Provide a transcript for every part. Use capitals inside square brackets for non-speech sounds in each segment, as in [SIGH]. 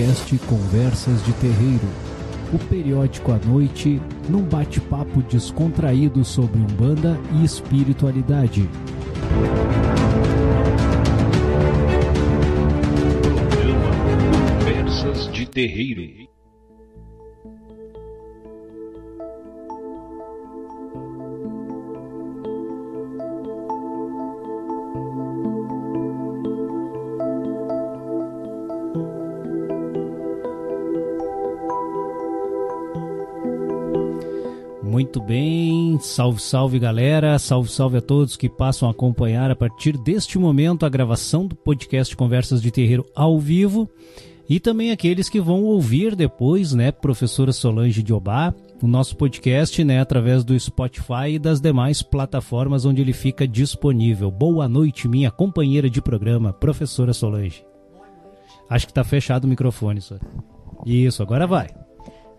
podcast Conversas de Terreiro. O periódico à noite, num bate-papo descontraído sobre Umbanda e espiritualidade. Conversas de Terreiro. Salve, salve galera, salve, salve a todos que passam a acompanhar a partir deste momento a gravação do podcast Conversas de Terreiro ao vivo e também aqueles que vão ouvir depois, né, professora Solange Diobá, o nosso podcast, né, através do Spotify e das demais plataformas onde ele fica disponível. Boa noite, minha companheira de programa, professora Solange. Acho que tá fechado o microfone, só. Isso, agora vai.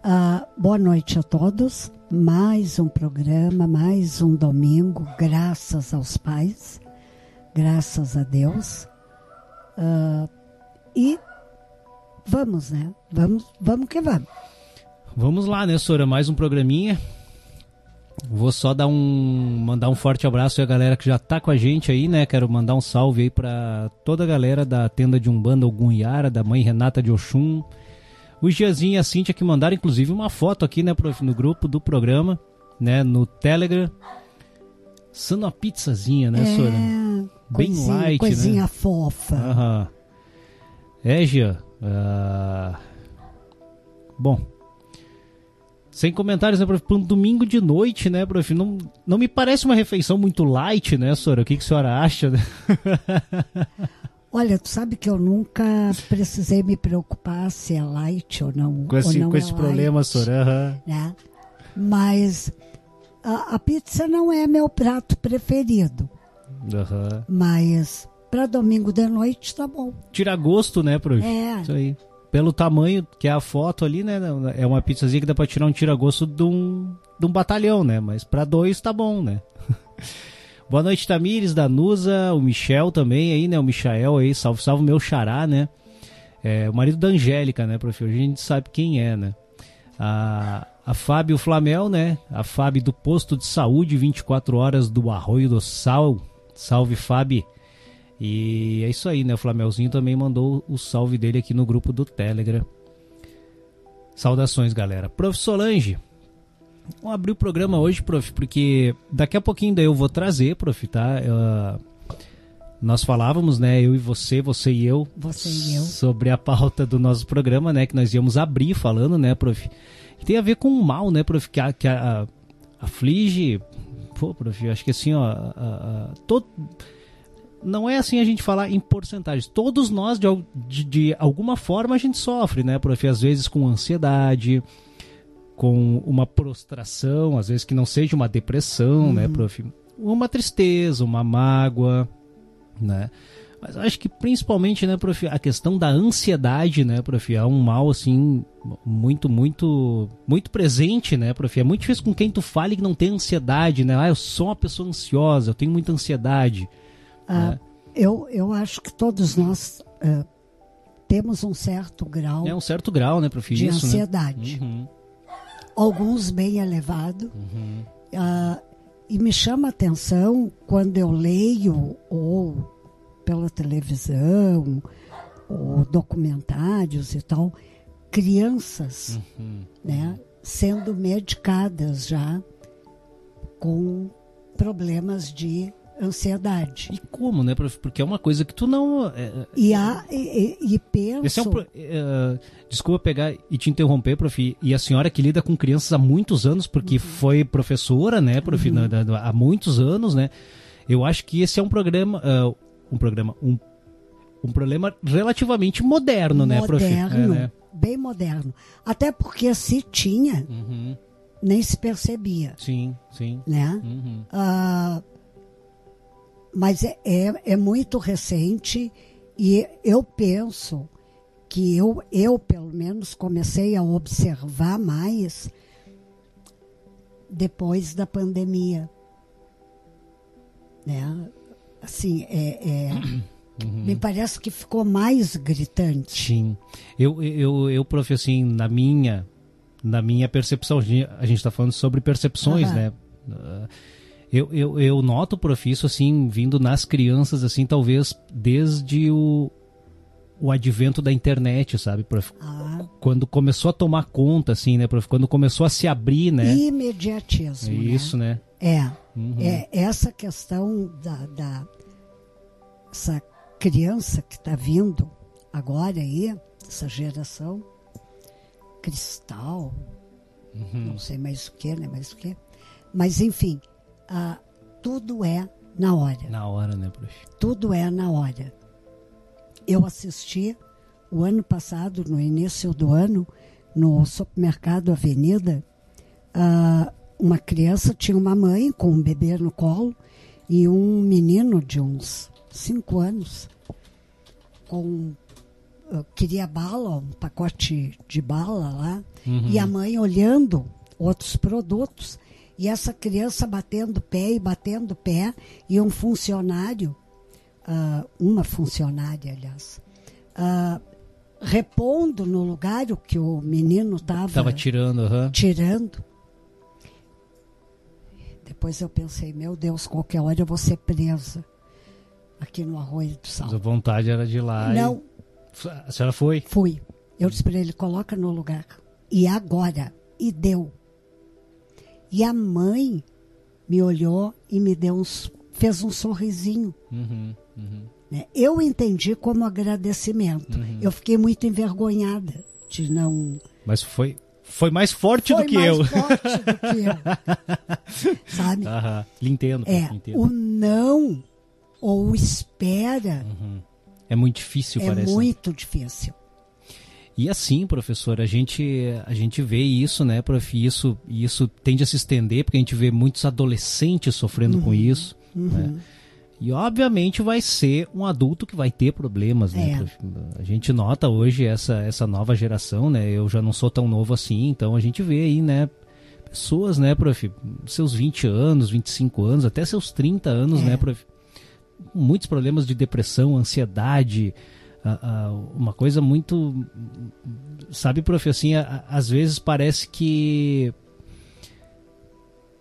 Ah, boa noite a todos. Mais um programa, mais um domingo, graças aos pais, graças a Deus. Ah, e vamos, né? Vamos, vamos que vamos. Vamos lá, né, Sora? Mais um programinha. Vou só dar um mandar um forte abraço aí a galera que já tá com a gente aí, né? Quero mandar um salve aí para toda a galera da tenda de Umbanda Ogunhara, da mãe Renata de Oxum, o Giazinho e a Cíntia que mandaram inclusive uma foto aqui, né, prof, no grupo do programa, né, no Telegram. Sendo uma pizzazinha, né, Sora? Bem coisinha, light, coisinha né? fofa. Aham. É, Gia. ah, Bom. Sem comentários, né, prof? Para um domingo de noite, né, prof? Não, não me parece uma refeição muito light, né, Sora? O que, que a senhora acha? [LAUGHS] Olha, tu sabe que eu nunca precisei me preocupar se é light ou não. Com esse, ou não com é esse problema, light, Sora. Aham. Né? Mas a, a pizza não é meu prato preferido. Aham. Mas para domingo de noite tá bom. Tira gosto, né, prof? É. Isso aí. Pelo tamanho que é a foto ali, né? É uma pizzazinha que dá pra tirar um tira-gosto de um, de um batalhão, né? Mas pra dois tá bom, né? [LAUGHS] Boa noite, Tamires, Danusa, o Michel também aí, né? O Michael aí, salve, salve meu xará, né? É, o marido da Angélica, né, prof? A gente sabe quem é, né? A, a Fábio Flamel, né? A Fábio do Posto de Saúde, 24 horas do Arroio do Sal. Salve, Fábio. E é isso aí, né? O Flamelzinho também mandou o salve dele aqui no grupo do Telegram. Saudações, galera. Prof. Solange, vamos abrir o programa hoje, prof, porque daqui a pouquinho daí eu vou trazer, prof, tá? Ah, nós falávamos, né, eu e você, você e eu, Você e eu. sobre a pauta do nosso programa, né, que nós íamos abrir falando, né, prof, que tem a ver com o mal, né, prof, que, a, que a- a- aflige, pô, prof, eu acho que assim, ó, a- todo, não é assim a gente falar em porcentagens. Todos nós, de, de, de alguma forma, a gente sofre, né, prof? Às vezes com ansiedade, com uma prostração, às vezes que não seja uma depressão, né, prof? Uma tristeza, uma mágoa, né? Mas acho que principalmente, né, prof, a questão da ansiedade, né, prof, é um mal, assim, muito, muito, muito presente, né, prof? É muito difícil com quem tu fale que não tem ansiedade, né? Ah, eu sou uma pessoa ansiosa, eu tenho muita ansiedade. Ah, né? eu, eu acho que todos nós ah, temos um certo grau É um certo grau, né, prof? de Isso, ansiedade. Né? Uhum, Alguns bem elevado. uhum. Ah, e me chama a atenção quando eu leio ou pela televisão ou documentários e tal, crianças Uhum. né, sendo medicadas já com problemas de ansiedade. E como, né, prof? Porque é uma coisa que tu não... é, E, há, e, e- e penso. Esse é um pro- eh, desculpa pegar e te interromper, prof. E a senhora que lida com crianças há muitos anos, porque foi professora, né, prof, na- há muitos anos, né? Eu acho que esse é um programa, ah, um programa, um, um problema relativamente moderno, né, prof? moderno, É, né? bem moderno. Até porque se tinha, Uhum. nem se percebia, Sim, sim. né? Uhum. Ah, mas é, é, é muito recente e eu penso que eu, eu, pelo menos, comecei a observar mais depois da pandemia. Né? Assim, é, é, Me parece que ficou mais gritante. Sim. Eu, eu, eu, prof, assim, na minha, na minha percepção, a gente está falando sobre percepções, Aham. né? Ah, Eu, eu, eu noto, prof, isso assim, vindo nas crianças, assim, talvez desde o, o advento da internet, sabe, prof? Ah, Quando começou a tomar conta, assim, né, prof? Quando começou a se abrir, né? imediatismo. né? Isso, né? É, Uhum. é essa questão da, da essa criança que está vindo agora aí, essa geração cristal, Uhum. não sei mais o que, né? Mais o que. Mas enfim, ah, tudo é na hora. Na hora, né, prof? Tudo é na hora. Eu assisti o ano passado, no início do ano, no supermercado Avenida, ah, uma criança tinha uma mãe com um bebê no colo e um menino de uns cinco anos com ah, queria bala, um pacote de bala lá, e a mãe olhando outros produtos e essa criança batendo pé e batendo pé e um funcionário, ah, uma funcionária, aliás, ah, repondo no lugar o que o menino estava Tava tirando, aham. tirando. Depois eu pensei, meu Deus, qualquer hora eu vou ser presa aqui no Arroio do Sal. Mas a vontade era de ir lá. e- Não, A senhora foi? fui. Eu disse para ele, coloca no lugar. E agora? E deu. E a mãe me olhou e me deu uns, fez um sorrisinho. Uhum, uhum. né? Eu entendi como agradecimento. Uhum. Eu fiquei muito envergonhada de não Mas foi, foi mais forte Foi do que mais eu. forte do que eu. [LAUGHS] Sabe? Aham. Entendo, É, entendo. o não ou o espera É muito difícil, é parece. muito difícil. E assim, professor, a gente, a gente vê isso, né, prof? e Isso, isso tende a se estender, porque a gente vê muitos adolescentes sofrendo Uhum. com isso. né? E obviamente vai ser um adulto que vai ter problemas, né, É. prof? A gente nota hoje essa, essa nova geração, né? Eu já não sou tão novo assim, então a gente vê aí, né? Pessoas, né, prof? Seus 20 anos, 25 anos, até seus 30 anos, É. né, prof? Muitos problemas de depressão, ansiedade, uma coisa muito sabe, prof, assim, às vezes parece que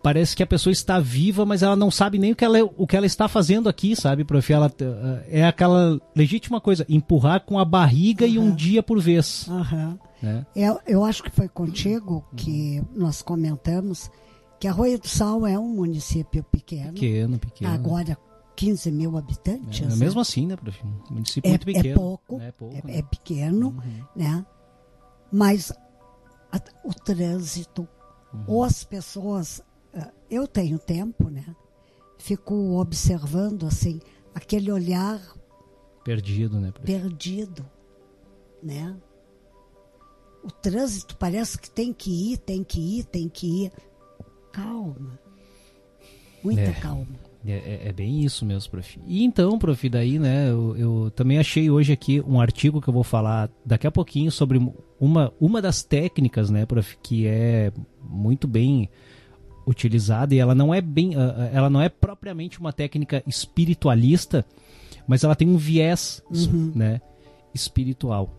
parece que a pessoa está viva, mas ela não sabe nem o que ela, o que ela está fazendo aqui, sabe, prof? Ela eh, é aquela legítima coisa, empurrar com a barriga e um dia por vez, Aham. né? Eu, eu acho que foi contigo que nós comentamos que Arroio do Sal é um município pequeno, Pequeno, pequeno. agora 15 mil habitantes. é, né? mesmo assim, né, prof? Um município é, muito pequeno. é pouco, né? pouco é, né? é pequeno, Uhum. né? Mas a- o trânsito, Uhum. ou as pessoas, ah, eu tenho tempo, né? Fico observando assim aquele olhar Perdido, né, prof? perdido, né? O trânsito parece que tem que ir, tem que ir, tem que ir. Calma. Muita É. calma. É, é- é bem isso mesmo, prof. E então, prof, daí, né, eu, eu também achei hoje aqui um artigo que eu vou falar daqui a pouquinho sobre uma, uma das técnicas, né, prof, que é muito bem utilizada e ela não é bem, ah, ah, ela não é propriamente uma técnica espiritualista, mas ela tem um viés, né, espiritual.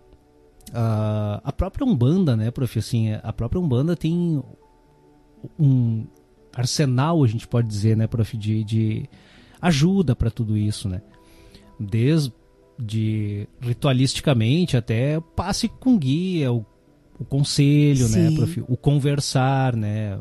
Ah, a própria Umbanda, né, prof, assim, a própria Umbanda tem um arsenal, a gente pode dizer, né, prof, de, de ajuda para tudo isso, né? Desde ritualisticamente até o passe com guia, o, o conselho, né, Sim. prof, o conversar, né?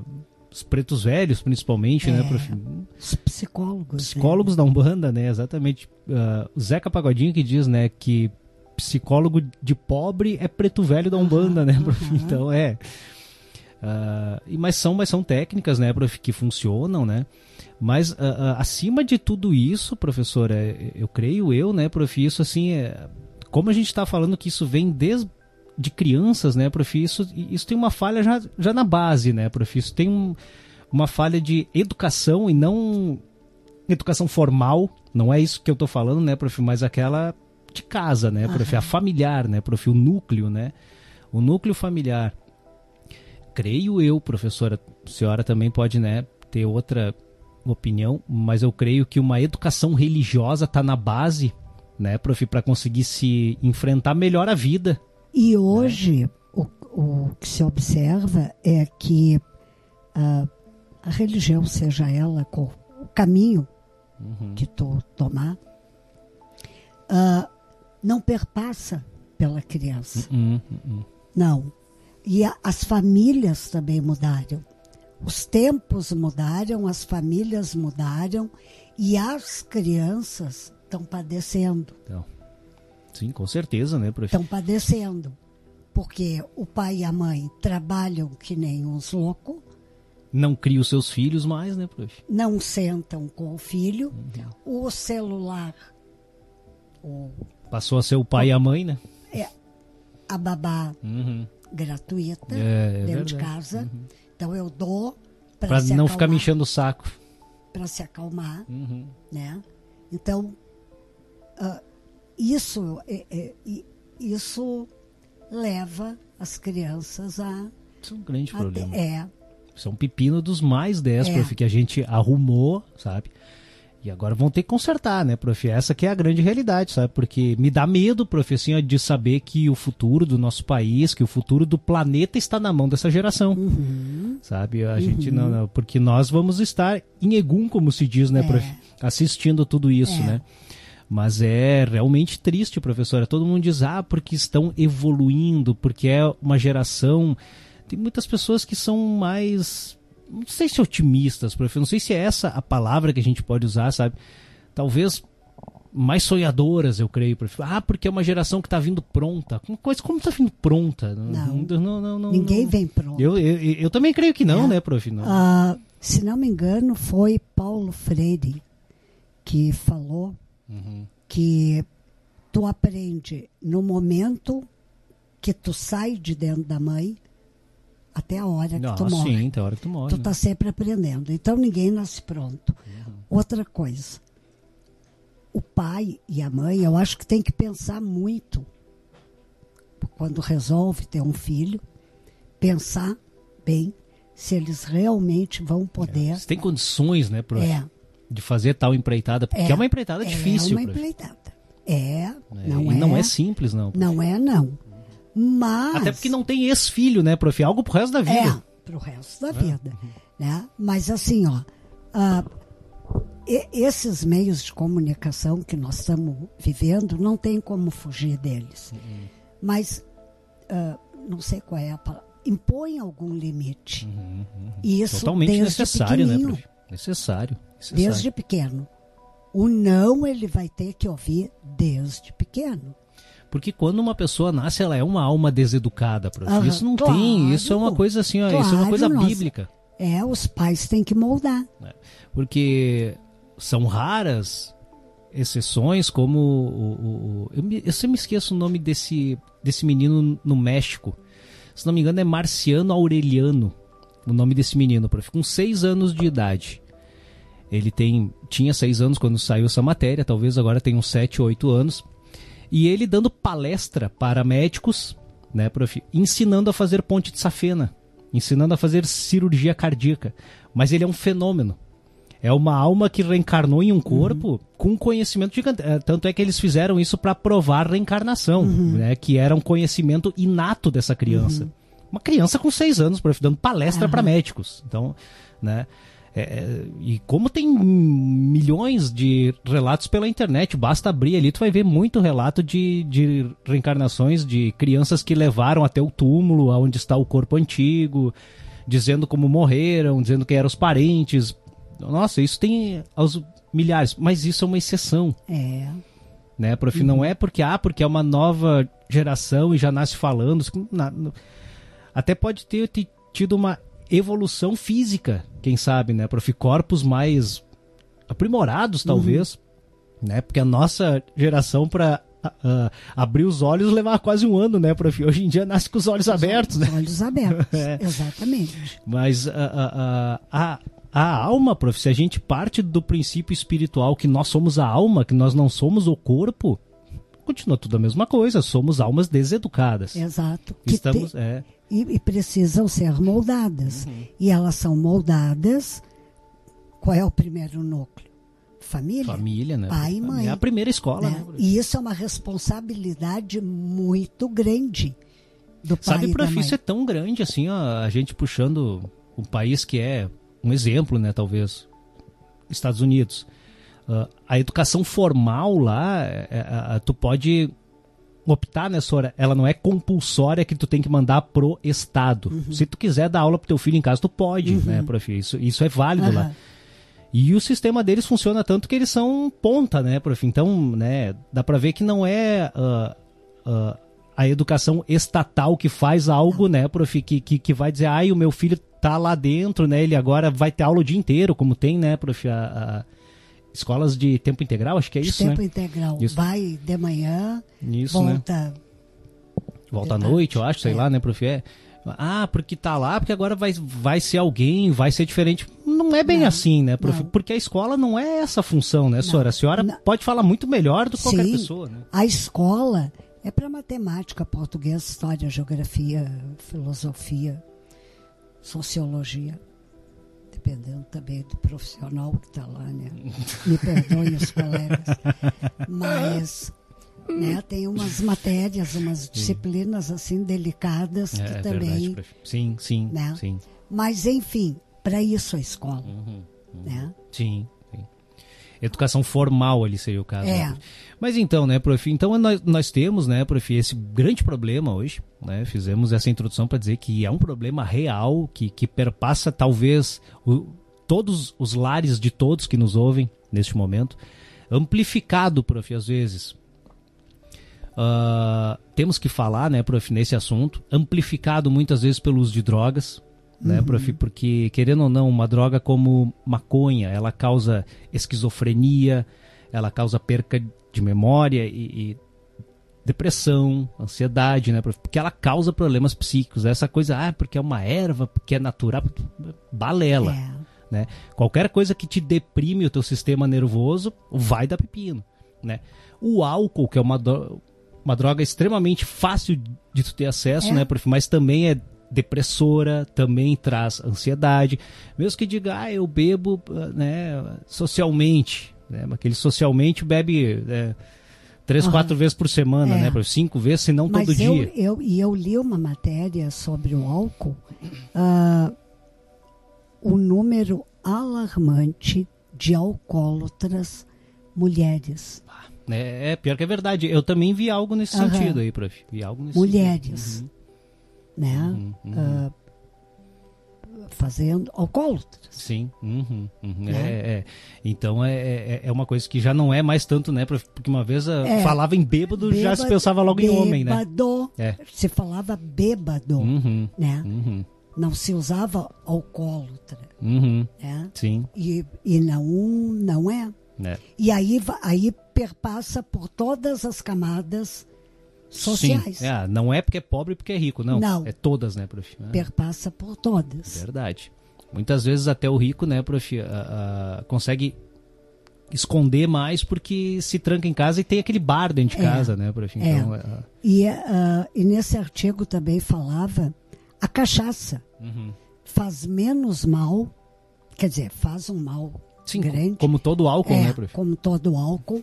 Os pretos velhos, principalmente, né, É. prof? Os psicólogos. Psicólogos da Umbanda, né? Exatamente. Ah, o Zeca Pagodinho que diz, né, que psicólogo de pobre é preto velho da Umbanda, né? prof? aham. Então, é. E mas são, mas são técnicas, né, prof, que funcionam, né? Mas ah, ah, acima de tudo isso, professor, é, eu creio eu, né, prof, isso assim, é, como a gente está falando que isso vem desde de crianças, né, prof, isso, isso tem uma falha já, já na base, né, prof, isso tem um- uma falha de educação e não educação formal, não é isso que eu tô falando, né, prof, mas aquela de casa, né, prof, a familiar, né, prof, o núcleo, né, o núcleo familiar. Creio eu, professora, a senhora também pode, né, ter outra opinião, mas eu creio que uma educação religiosa está na base, né, prof, para conseguir se enfrentar melhor a vida. E hoje o, o que se observa é que ah, a religião, seja ela qual o caminho que tu tomar, ah, não perpassa pela criança. Hum, hum, hum. Não. E a- as famílias também mudaram. Os tempos mudaram, as famílias mudaram e as crianças estão padecendo. Então, sim, com certeza, né, prof? Estão padecendo. Porque o pai e a mãe trabalham que nem uns loucos, Não cria os seus filhos mais, né, prof? não sentam com o filho, o celular, o, Passou a ser o pai e a mãe, né? a babá Uhum. Gratuita É, é dentro de casa. Então eu dou para não ficar me acalmar, enchendo o saco. para se acalmar, Uhum. né? Então ah, isso é- é- isso leva as crianças a, Isso é um grande a problema. é Isso é um pepino dos mais 10, É. que a gente arrumou, sabe? E agora vão ter que consertar, né, prof? Essa que é a grande realidade, sabe? Porque me dá medo, prof, assim, de saber que o futuro do nosso país, que o futuro do planeta está na mão dessa geração. Uhum. Sabe? A gente não, não- Porque nós vamos estar em Egum, como se diz, né, É. prof? Assistindo tudo isso, É. né? Mas é realmente triste, professora. Todo mundo diz, ah, porque estão evoluindo, porque é uma geração. Tem muitas pessoas que são mais. Não sei se otimistas, prof. Não sei se é essa a palavra que a gente pode usar, sabe? Talvez mais sonhadoras, eu creio, prof. Ah, porque é uma geração que está vindo pronta. Coisa como está vindo pronta? Não. não, não, não ninguém não. vem pronto. Eu, eu, eu também creio que não, É. né, prof? Não. Ah, se não me engano, foi Paulo Freire que falou Uhum. que tu aprende no momento que tu sai de dentro da mãe até a hora que tu morre. sim, tem hora que tu morre. Tu né? tá sempre aprendendo. Então ninguém nasce pronto. Outra coisa. O pai e a mãe, eu acho que tem que pensar muito quando resolve ter um filho, pensar bem se eles realmente vão poder. Você tem condições, né, prof, É, de fazer tal empreitada, porque é, uma empreitada difícil, É uma empreitada. É, É, não e é. não é simples, não. Não é, não. Mas. Até porque não tem ex-filho, né, prof? Algo pro resto da vida. É, pro resto da vida. Né? Mas assim, ó, e- esses meios de comunicação que nós estamos vivendo, não tem como fugir deles. Uhum. Mas, ah, não sei qual é a palavra, impõe algum limite. Uhum, E Isso Totalmente desde necessário, né, prof? Necessário. necessário. Desde pequeno. O não ele vai ter que ouvir desde pequeno. Porque quando uma pessoa nasce, ela é uma alma deseducada, prof. Aham, isso não claro. tem, isso é uma coisa assim, ó, isso é uma Claro, coisa nossa. bíblica. É, os pais têm que moldar. né? Porque são raras exceções, como o, o- o- eu, me- eu sempre me esqueço o nome desse, desse menino no México. Se não me engano, é Marciano Aureliano, o nome desse menino, prof, com seis anos de idade. Ele tem, tinha seis anos quando saiu essa matéria, talvez agora tenha uns sete ou oito anos. E ele dando palestra para médicos, né, prof, ensinando a fazer ponte de safena, ensinando a fazer cirurgia cardíaca. Mas ele é um fenômeno. É uma alma que reencarnou em um corpo com conhecimento gigante. É, Tanto é que eles fizeram isso para provar a reencarnação, né? Que era um conhecimento inato dessa criança. Uma criança com seis anos, prof, dando palestra para médicos. Então, né? É, é, e como tem milhões de relatos pela internet, basta abrir ali, tu vai ver muito relato de, de reencarnações de crianças que levaram até o túmulo, aonde está o corpo antigo, dizendo como morreram, dizendo quem eram os parentes. Nossa, isso tem aos milhares, mas isso é uma exceção, É. né, prof? Não é porque, ah, porque é uma nova geração e já nasce falando. na- no- até pode ter ti- tido uma evolução física, quem sabe, né, prof? Corpos mais aprimorados, talvez, né? Porque a nossa geração para abrir os olhos levava quase um ano, né, prof? Hoje em dia nasce com os olhos abertos, né? Os olhos abertos. [LAUGHS] É. Exatamente. Mas a, a, a, a alma, prof, se a gente parte do princípio espiritual que nós somos a alma, que nós não somos o corpo, continua tudo a mesma coisa, somos almas deseducadas. Exato. Estamos, te- é, e, e precisam ser moldadas. Uhum. E elas são moldadas. Qual é o primeiro núcleo? família. Família, né? Pai e mãe. É a primeira escola, né? né? E isso é uma responsabilidade muito grande do pai Sabe, e da mãe. isso é tão grande assim, ó, a gente puxando um país que é um exemplo, né, talvez, Estados Unidos. Ah, a educação formal lá, é- é- é- tu pode optar nessa hora, ela não é compulsória que tu tem que mandar pro estado. Uhum. Se tu quiser dar aula pro teu filho em casa, tu pode, né, prof? Isso, isso é válido lá. Aham. E o sistema deles funciona tanto que eles são ponta, né, prof? Então, né, dá pra ver que não é ah, ah, a educação estatal que faz algo, né, prof, que, que, que vai dizer, ai, o meu filho tá lá dentro, né, ele agora vai ter aula o dia inteiro, como tem, né, prof, a, a- escolas de tempo integral, acho que é De isso, tempo né? integral. Isso. Vai de manhã, Isso, né? volta. Volta à noite, eu acho, sei É. lá, né, prof? É. Ah, porque tá lá, porque agora vai, vai ser alguém, vai ser diferente. Não é bem Não, assim, né, prof? não. Porque a escola não é essa função, né, senhora? A senhora não. pode falar muito melhor do que qualquer Sim, pessoa, né? A escola é para matemática, português, história, geografia, filosofia, sociologia. Dependendo também do profissional que está lá, né? Me perdoem os colegas. Mas né, tem umas matérias, umas disciplinas assim delicadas que É, também. verdade. Sim, sim, né? sim. Mas enfim, para isso a escola. Uhum, Né? Sim, sim. Educação formal ali seria o caso. É. né? Mas então, né, prof? Então nós, nós temos, né, prof, esse grande problema hoje, né? Fizemos essa introdução para dizer que é um problema real que, que perpassa talvez o- todos os lares de todos que nos ouvem neste momento, amplificado, prof, às vezes. Ah, temos que falar, né, prof, nesse assunto, amplificado muitas vezes pelo uso de drogas, né, prof, porque querendo ou não, uma droga como maconha, ela causa esquizofrenia, ela causa perca de memória e, e depressão, ansiedade, né, porque ela causa problemas psíquicos, essa coisa, ah, porque é uma erva, porque é natural, balela É. né? Qualquer coisa que te deprime o teu sistema nervoso vai dar pepino, né? O álcool, que é uma, dro- uma droga extremamente fácil de tu ter acesso, É. né? Mas também é depressora, também traz ansiedade. Mesmo que diga, ah, eu bebo, ah, né, socialmente, né? Mas aquele socialmente bebe né, três, Aham. quatro vezes por semana, É. né? Cinco vezes, se não Mas todo eu, dia. eu, e eu li uma matéria sobre o álcool, ah, o número alarmante de alcoólatras mulheres. É, é, pior que é verdade. Eu também vi algo nesse Aham. sentido aí, prof. Vi algo nesse Mulheres. sentido. né? Uhum, uhum. Fazendo alcoólatras. Sim, uhum, uhum. Né? É, é. Então é, é, é uma coisa que já não é mais tanto, né? Porque uma vez ah, É. falava em bêbado, já se Bêbado- pensava logo em homem, né? Bêbado. É. Se falava bêbado, Uhum, né? uhum, Não se usava alcoólatra, uhum. né? Sim, E, e não, não é. E aí, aí perpassa por todas as camadas sociais. Sim. É, não é porque é pobre porque é rico, não. Não. É todas, né, prof? Ah, Perpassa por todas. Verdade. Muitas vezes até o rico, né, prof, ah, ah, consegue esconder mais porque se tranca em casa e tem aquele bar dentro de É. casa, né, prof? Então, é, ah, E, ah, e nesse artigo também falava a cachaça uhum. faz menos mal, quer dizer, faz um mal Sim, grande. como todo álcool, é, né, prof? como todo álcool,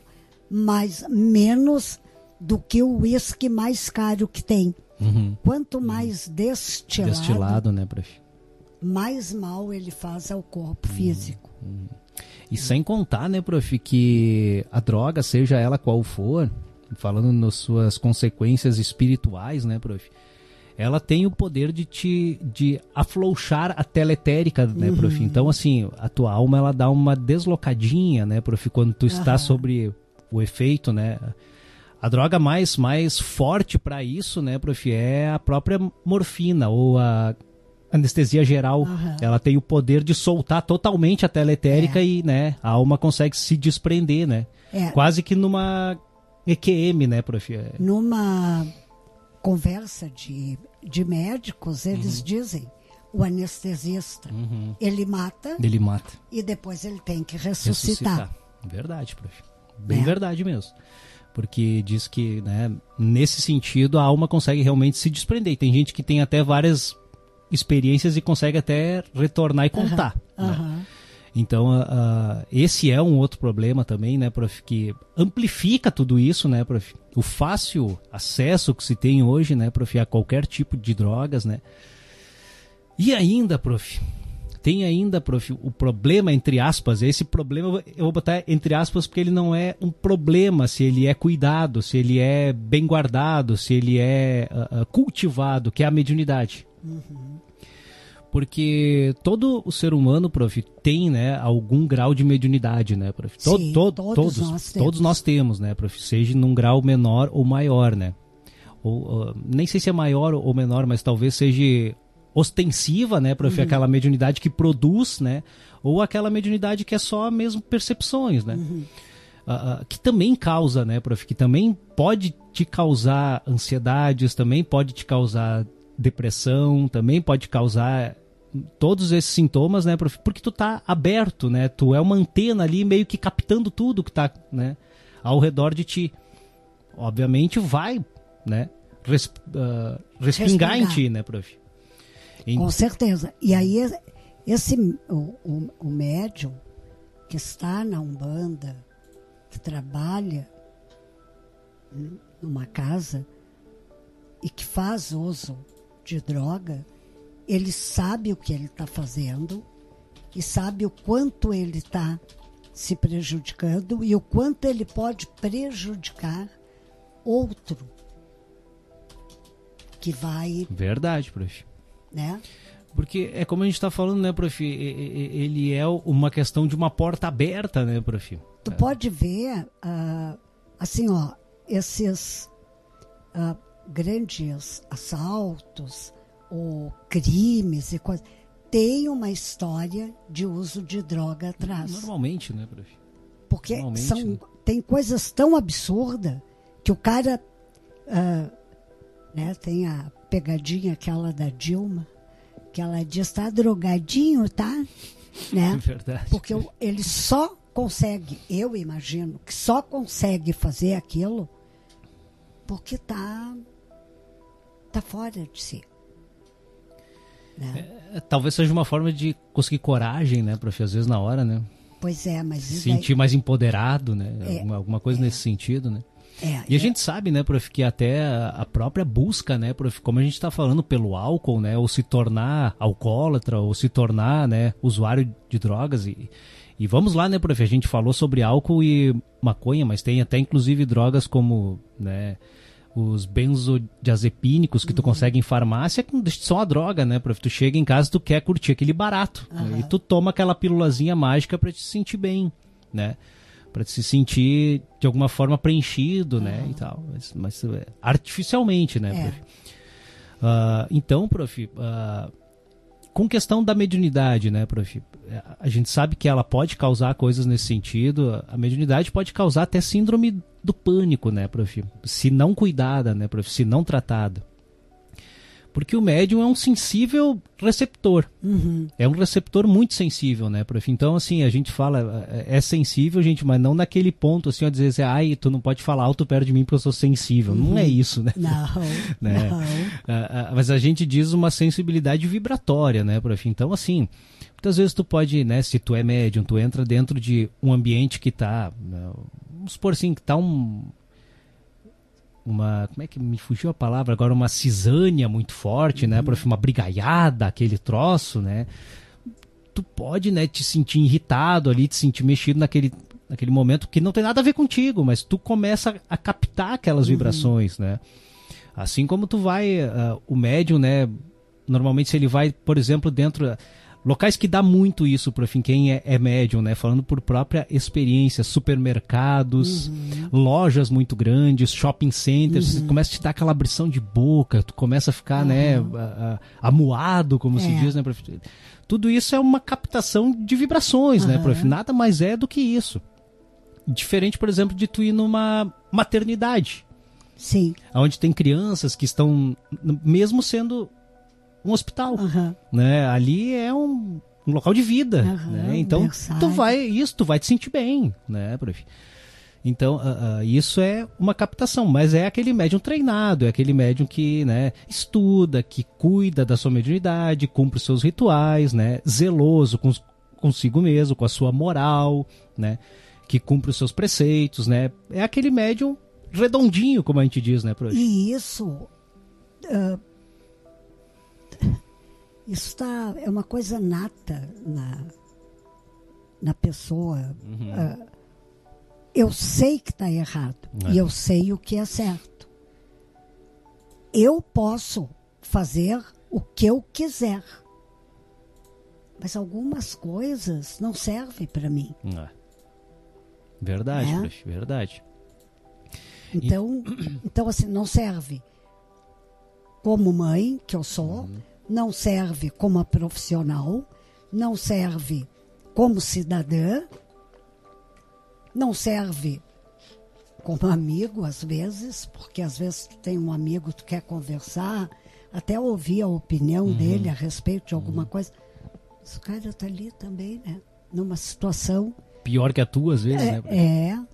mas menos do que o uísque mais caro que tem. Uhum. Quanto mais destilado, Destilado, né, prof? mais mal ele faz ao Uhum. corpo físico. E sem contar, né, prof, que a droga, seja ela qual for, falando nas suas consequências espirituais, né, prof, ela tem o poder de te de aflouchar a teletérica, né, prof? Então, assim, a tua alma ela dá uma deslocadinha, né, prof, quando tu está sobre o efeito, né? A droga mais mais forte para isso, né, prof, é a própria morfina ou a anestesia geral. Aham. Ela tem o poder de soltar totalmente a teletérica É. e, né, a alma consegue se desprender, né? É, Quase que numa EQM, né, prof? É, numa conversa de, de médicos, Uhum. eles dizem, o anestesista, ele mata Ele mata. e depois ele tem que ressuscitar. Ressuscitar. Verdade, prof. Bem É. verdade mesmo. Porque diz que, né, nesse sentido, a alma consegue realmente se desprender. E tem gente que tem até várias experiências e consegue até retornar e contar. né? Aham. Então, uh, esse é um outro problema também, né, prof, que amplifica tudo isso, né, prof? O fácil acesso que se tem hoje, né, prof, a qualquer tipo de drogas, né? E ainda, prof, tem ainda, prof, o problema, entre aspas, esse problema eu vou botar entre aspas porque ele não é um problema se ele é cuidado, se ele é bem guardado, se ele é uh, cultivado, que é a mediunidade. Uhum. Porque todo o ser humano, prof, tem, né, algum grau de mediunidade, né, prof? Sim, todo, todos, todos, nós temos. todos nós temos, né, prof? Seja num grau menor ou maior, né? Ou, uh, nem sei se é maior ou menor, mas talvez seja ostensiva, né, prof? Uhum. Aquela mediunidade que produz, né? Ou aquela mediunidade que é só mesmo percepções, né? Uhum. Uh, que também causa, né, prof? Que também pode te causar ansiedades, também pode te causar depressão, também pode causar todos esses sintomas, né, prof? Porque tu tá aberto, né? Tu é uma antena ali meio que captando tudo que tá, né, ao redor de ti. Obviamente vai, né, res, uh, respingar, respingar em ti, né, prof? Em... Com certeza. E aí esse o, o, o médium que está na Umbanda, que trabalha numa casa e que faz uso de droga, ele sabe o que ele está fazendo e sabe o quanto ele está se prejudicando e o quanto ele pode prejudicar outro que vai. Verdade, prof. Né? Porque é como a gente está falando, né, prof? Ele é uma questão de uma porta aberta, né, prof? Tu é. pode ver, uh, assim, ó, esses uh, grandes assaltos, ou crimes e coisas, tem uma história de uso de droga atrás. Normalmente, né, prof? Porque são, né? tem coisas tão absurdas que o cara. Uh, né, tem a pegadinha aquela da Dilma, que ela diz: tá drogadinho, tá? Né? É [LAUGHS] verdade. Porque ele só consegue, eu imagino, que só consegue fazer aquilo porque tá, tá fora de si. Né? É, talvez seja uma forma de conseguir coragem, né, prof? Às vezes na hora, né? Pois é, mas... Sentir mais empoderado, né? É, alguma, alguma, coisa é, nesse sentido, né? É, e a é. gente sabe, né, prof, que até a própria busca, né, prof, como a gente está falando pelo álcool, né, ou se tornar alcoólatra, ou se tornar, né, usuário de drogas e, e vamos lá, né, prof, a gente falou sobre álcool e maconha, mas tem até inclusive drogas como, né, os benzodiazepínicos que tu uhum. consegue em farmácia que são a droga, né? Prof? Tu chega em casa tu quer curtir aquele barato. Uhum. Né? E tu toma aquela pílulazinha mágica para te sentir bem, né? Para se sentir de alguma forma preenchido, uhum. né? E tal. Mas, mas é, artificialmente, né, é. prof? Uh, então, prof, uh, com questão da mediunidade, né, prof? A gente sabe que ela pode causar coisas nesse sentido. A mediunidade pode causar até síndrome do pânico, né, prof? Se não cuidada, né, prof? Se não tratada. Porque o médium é um sensível receptor. Uhum. É um receptor muito sensível, né, prof? Então, assim, a gente fala, é, é sensível, gente, mas não naquele ponto, assim, a dizer assim, ai, tu não pode falar alto perto de mim porque eu sou sensível. Uhum. Não é isso, né? Não, [LAUGHS] né? não. Mas a gente diz uma sensibilidade vibratória, né, prof? Então, assim, muitas vezes tu pode, né, se tu é médium, tu entra dentro de um ambiente que tá, né, vamos supor assim, que tá um uma, como é que me fugiu a palavra agora, uma cisânia muito forte, né, uhum. né, uma brigaiada, aquele troço, né? Tu pode, né, te sentir irritado ali, te sentir mexido naquele naquele momento que não tem nada a ver contigo, mas tu começa a captar aquelas uhum. vibrações, né? Assim como tu vai, uh, o médium, né, normalmente se ele vai, por exemplo, dentro Locais que dá muito isso para quem é, é médium, né? Falando por própria experiência, supermercados, uhum. lojas muito grandes, shopping centers, uhum. começa a te dar aquela abrição de boca, tu começa a ficar, né, uhum. né, amuado, como é. se diz, né, prof? Tudo isso é uma captação de vibrações, né, prof? Nada mais é do que isso. Diferente, por exemplo, de tu ir numa maternidade. Sim. Onde tem crianças que estão, mesmo sendo um hospital, uhum. né? Ali é um, um local de vida, uhum, né? Então tu vai isso, tu vai te sentir bem, né, prof? Então, uh, uh, isso é uma captação, mas é aquele médium treinado, é aquele médium que né, estuda, que cuida da sua mediunidade, cumpre os seus rituais, né, zeloso com consigo mesmo, com a sua moral, né? Que cumpre os seus preceitos, né? É aquele médium redondinho, como a gente diz, né, Prof? E isso. ah, isso tá, é uma coisa nata na, na pessoa. Ah, eu sei que está errado É. e eu sei o que é certo. Eu posso fazer o que eu quiser. Mas algumas coisas não servem para mim. É. Verdade, É? Prof, verdade. Então, então assim, não serve como mãe, que eu sou, não serve como profissional, não serve como cidadã, não serve como amigo, às vezes, porque às vezes tu tem um amigo, tu quer conversar, até ouvir a opinião dele a respeito de alguma coisa. Mas o cara está ali também, né? Numa situação Pior que a tua, às vezes, né? Prof? é, é.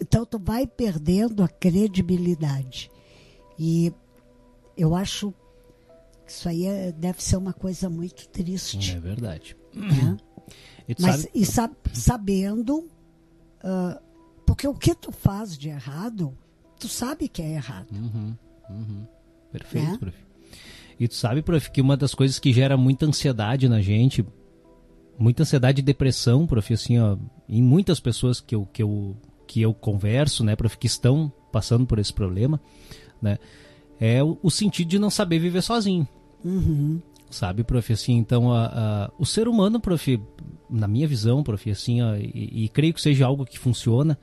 Então tu vai perdendo a credibilidade. E eu acho isso aí é- deve ser uma coisa muito triste. É verdade. né? E Mas sabe- e sa- sabendo, ah, porque o que tu faz de errado, tu sabe que é errado. Perfeito, né? prof. E tu sabe, prof, que uma das coisas que gera muita ansiedade na gente, muita ansiedade e depressão, prof, assim, ó, em muitas pessoas que eu, que eu, que eu converso, né, prof, que estão passando por esse problema, né, é o, o sentido de não saber viver sozinho. Sabe, prof, assim, então, a, a- o ser humano, prof, na minha visão, prof, assim, ó, e, e creio que seja algo que funciona,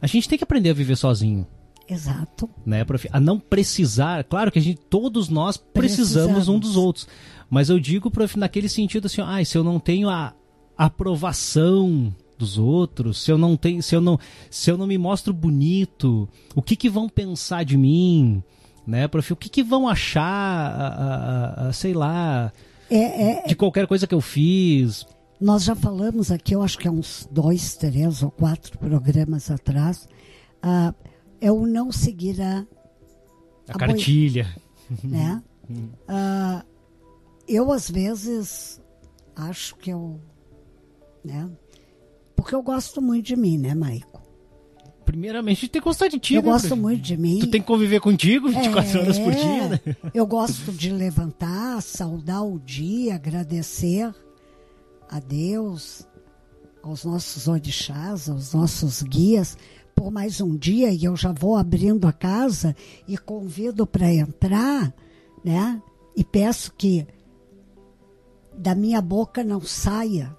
a gente tem que aprender a viver sozinho Exato. né, prof? A não precisar, claro que a gente, todos nós precisamos, Precisamos. um dos outros, mas eu digo, prof, naquele sentido assim, ah, se eu não tenho a aprovação dos outros, se eu não tenho, se eu não, se eu não me mostro bonito, o que que vão pensar de mim, né, prof? O que que vão achar, a- a- a- sei lá, É, é, de qualquer coisa que eu fiz? Nós já falamos aqui, eu acho que há uns dois, três ou quatro programas atrás, ah, é o não seguir a, A, A boi- cartilha. [LAUGHS] né? Ah, eu às vezes acho que eu, né? Porque eu gosto muito de mim, né, Maico? Primeiramente, tem que gostar de ti, Eu né, gosto muito de mim. Tu tem que conviver contigo 24 horas por É, dia, né? [LAUGHS] Eu gosto de levantar, saudar o dia, agradecer a Deus, aos nossos orixás, aos nossos guias, por mais um dia e eu já vou abrindo a casa e convido para entrar, né? E peço que da minha boca não saia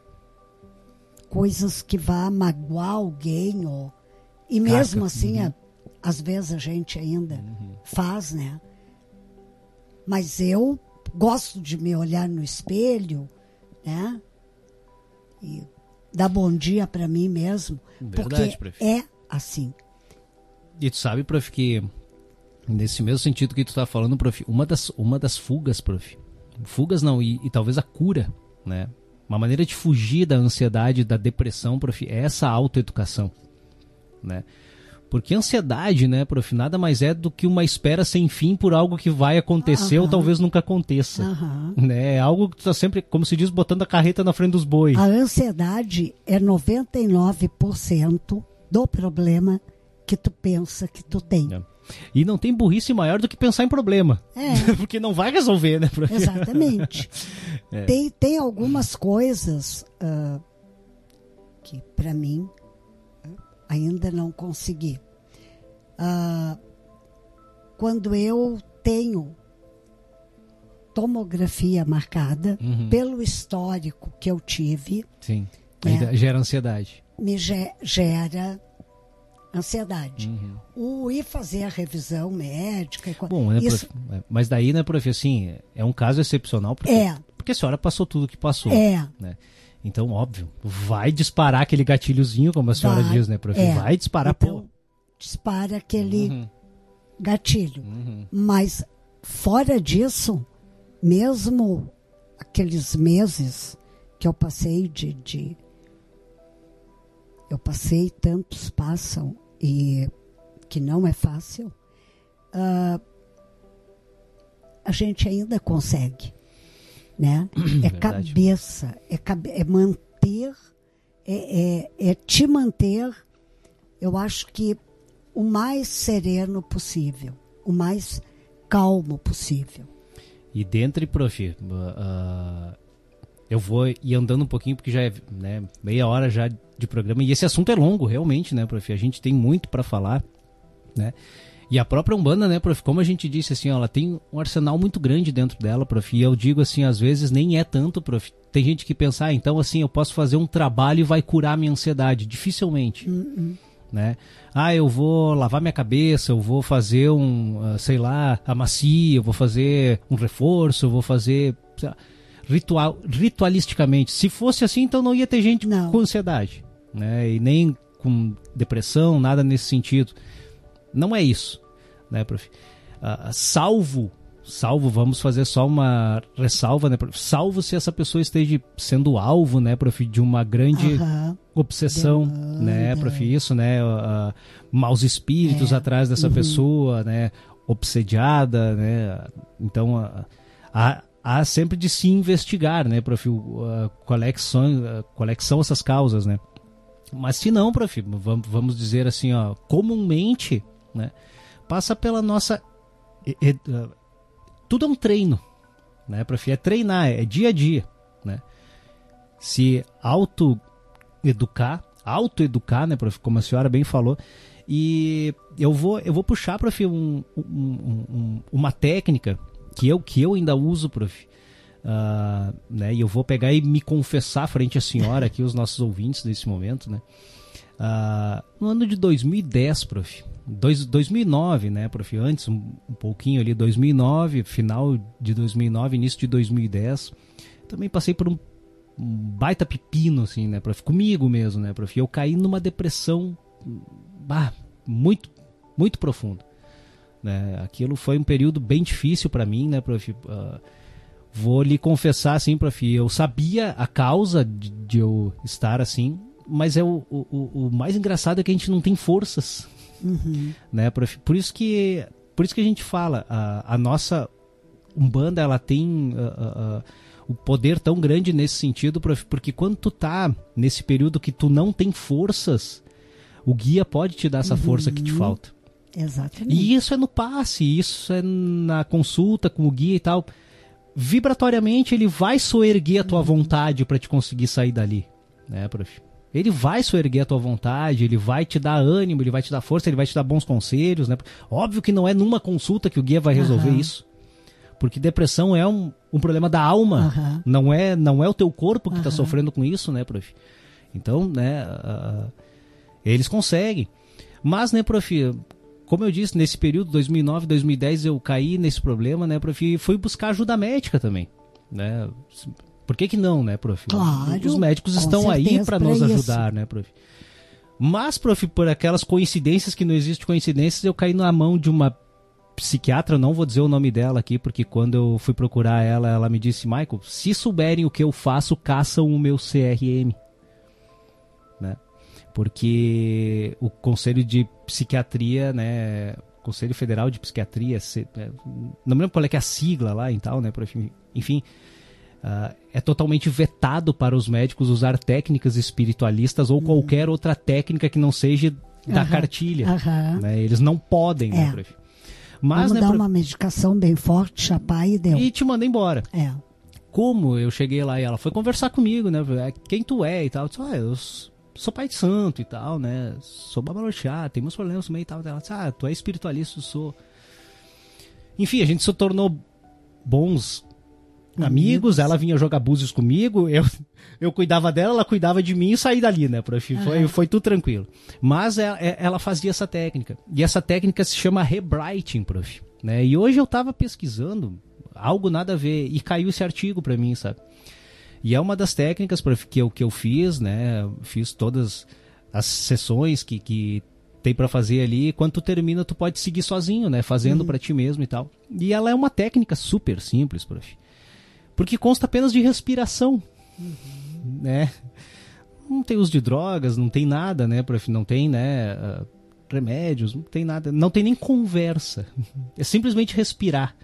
coisas que vá magoar alguém ou e mesmo assim, a- às vezes a gente ainda faz, né? Mas eu gosto de me olhar no espelho, né? E dar bom dia para mim mesmo, Verdade, porque prof. é assim. E tu sabe, prof, que nesse mesmo sentido que tu tá falando, prof, uma das, uma das fugas, prof, fugas não, e, e talvez a cura, né? Uma maneira de fugir da ansiedade, da depressão, prof, é essa autoeducação, né? Porque ansiedade, né, prof, nada mais é do que uma espera sem fim por algo que vai acontecer ou Aham. talvez nunca aconteça. Aham. Né? É algo que tu tá sempre, como se diz, botando a carreta na frente dos bois. A ansiedade é 99% do problema que tu pensa que tu tem. É. E não tem burrice maior do que pensar em problema. É. [LAUGHS] Porque não vai resolver, né, prof? Exatamente. [LAUGHS] É. tem, tem algumas coisas ah, que, para mim, ainda não consegui. Ah, quando eu tenho tomografia marcada, Uhum. pelo histórico que eu tive, Sim. É. Aí gera ansiedade. me ge- gera ansiedade. Uhum. O ir fazer a revisão médica. e Bom, né, isso prof? É, Mas daí, né, prof, assim, é um caso excepcional porque, É. porque a senhora passou tudo que passou. é. Né? Então, óbvio, vai disparar aquele gatilhozinho, como a senhora Vai, diz, né, prof? é. Vai disparar, Então, pô. dispara aquele Uhum. gatilho. Uhum. Mas fora disso, mesmo aqueles meses que eu passei de, de- eu passei, tantos passam e que não é fácil, ah, a gente ainda consegue. Né? É Verdade. cabeça, é, cabe- é manter, é, é, é te manter, eu acho que o mais sereno possível, o mais calmo possível. E dentre, prof, ah, eu vou ir andando um pouquinho porque já é né, meia hora já de programa e esse assunto é longo, realmente, né, prof? A gente tem muito para falar, né? E a própria Umbanda, né, prof, como a gente disse assim, ó, ela tem um arsenal muito grande dentro dela, prof. E eu digo assim, às vezes nem é tanto, prof. Tem gente que pensa, ah, então assim, eu posso fazer um trabalho e vai curar a minha ansiedade. Dificilmente né? Ah, eu vou lavar minha cabeça, eu vou fazer um, ah, sei lá, a macia, eu vou fazer um reforço, eu vou fazer lá, ritual, ritualisticamente. Se fosse assim, então não ia ter gente Não. com ansiedade, né? E nem com depressão, nada nesse sentido. Não é isso, né, prof? Ah, salvo, salvo, vamos fazer só uma ressalva, né, prof? Salvo se essa pessoa esteja sendo alvo, né, prof, de uma grande obsessão, Demanda. né, prof, isso, né, ah, maus espíritos É. atrás dessa pessoa, né, obsediada, né, então há, há sempre de se investigar, né, prof, ah, qual é são, é são essas causas, né, mas se não, prof, vamos, vamos dizer assim, ó, comumente, né, passa pela nossa ah, tudo é um treino, né, prof, é treinar, é dia a dia, né, se auto educar, autoeducar, né, prof, como a senhora bem falou. E eu vou, eu vou puxar, prof, um, um- um- um- uma técnica que eu, que eu ainda uso, prof. Ah, né, e eu vou pegar e me confessar frente à senhora aqui, os nossos ouvintes desse momento, né? Ah, no ano de 2010, prof. Dois, 2009, né, prof? Antes, um, um pouquinho ali, 2009, final de 2009, início de 2010. Também passei por um um baita pepino, assim, né, prof? Comigo mesmo, né, prof? Eu caí numa depressão bah, muito, muito profunda. Né? Aquilo foi um período bem difícil para mim, né, prof? Ah, vou lhe confessar, assim, prof, eu sabia a causa de, de eu estar assim, mas é o, o, o- mais engraçado é que a gente não tem forças, né, prof? Por isso que, por isso que a gente fala, a, a nossa Umbanda, ela tem ah, ah, o poder tão grande nesse sentido, prof, porque quando tu tá nesse período que tu não tem forças, o guia pode te dar essa força que te falta. Exatamente. E isso é no passe, isso é na consulta com o guia e tal. Vibratoriamente ele vai soerguer a tua vontade para te conseguir sair dali, né, prof? Ele vai soerguer a tua vontade, ele vai te dar ânimo, ele vai te dar força, ele vai te dar bons conselhos, né? Óbvio que não é numa consulta que o guia vai resolver Aham. isso. Porque depressão é um, um problema da alma, Aham. não é não é o teu corpo que está sofrendo com isso, né, prof? Então, né, ah, eles conseguem. Mas, né, prof, como eu disse, nesse período 2009, 2010 eu caí nesse problema, né, prof, e fui buscar ajuda médica também, né? Por que que não, né, prof? Claro, Os médicos estão aí para pra nos isso. ajudar, né, prof? Mas, prof, por aquelas coincidências que não existem coincidências, eu caí na mão de uma psiquiatra, não vou dizer o nome dela aqui, porque quando eu fui procurar ela, ela me disse, Michael, se souberem o que eu faço, caçam o meu CRM. Né? Porque o Conselho de Psiquiatria, né, Conselho Federal de Psiquiatria, é, não me lembro qual é que é a sigla lá e tal, né, prof, enfim, ah, é totalmente vetado para os médicos usar técnicas espiritualistas ou qualquer outra técnica que não seja da Aham, cartilha. aham. né? Eles não podem, né, É. prof? Mas, Vamos né, dar prof, uma medicação bem forte, chapar e deu. e te manda embora. É. Como eu cheguei lá e ela foi conversar comigo, né? "É, Quem tu é e tal. Eu disse, ah, eu sou pai de santo e tal, né? Sou babalorixá, tem meus problemas também e tal. Ela disse, ah, tu é espiritualista, eu sou. Enfim, a gente se tornou bons amigos. Amigos. Ela vinha jogar búzios comigo, eu, [LAUGHS] eu cuidava dela, ela cuidava de mim e saí dali, né, prof? Foi, foi tudo tranquilo. Mas ela, ela fazia essa técnica. E essa técnica se chama rebrighting, prof. Né? E hoje eu tava pesquisando algo nada a ver e caiu esse artigo pra mim, sabe? E é uma das técnicas prof, que eu, que eu fiz, né? Fiz todas as sessões que, que tem pra fazer ali. Quando tu termina, tu pode seguir sozinho, né? Fazendo pra ti mesmo e tal. E ela é uma técnica super simples, prof. Porque consta apenas de respiração, né? Não tem uso de drogas, não tem nada, né, prof? Não tem, né, ah, remédios, não tem nada, não tem nem conversa. É simplesmente respirar.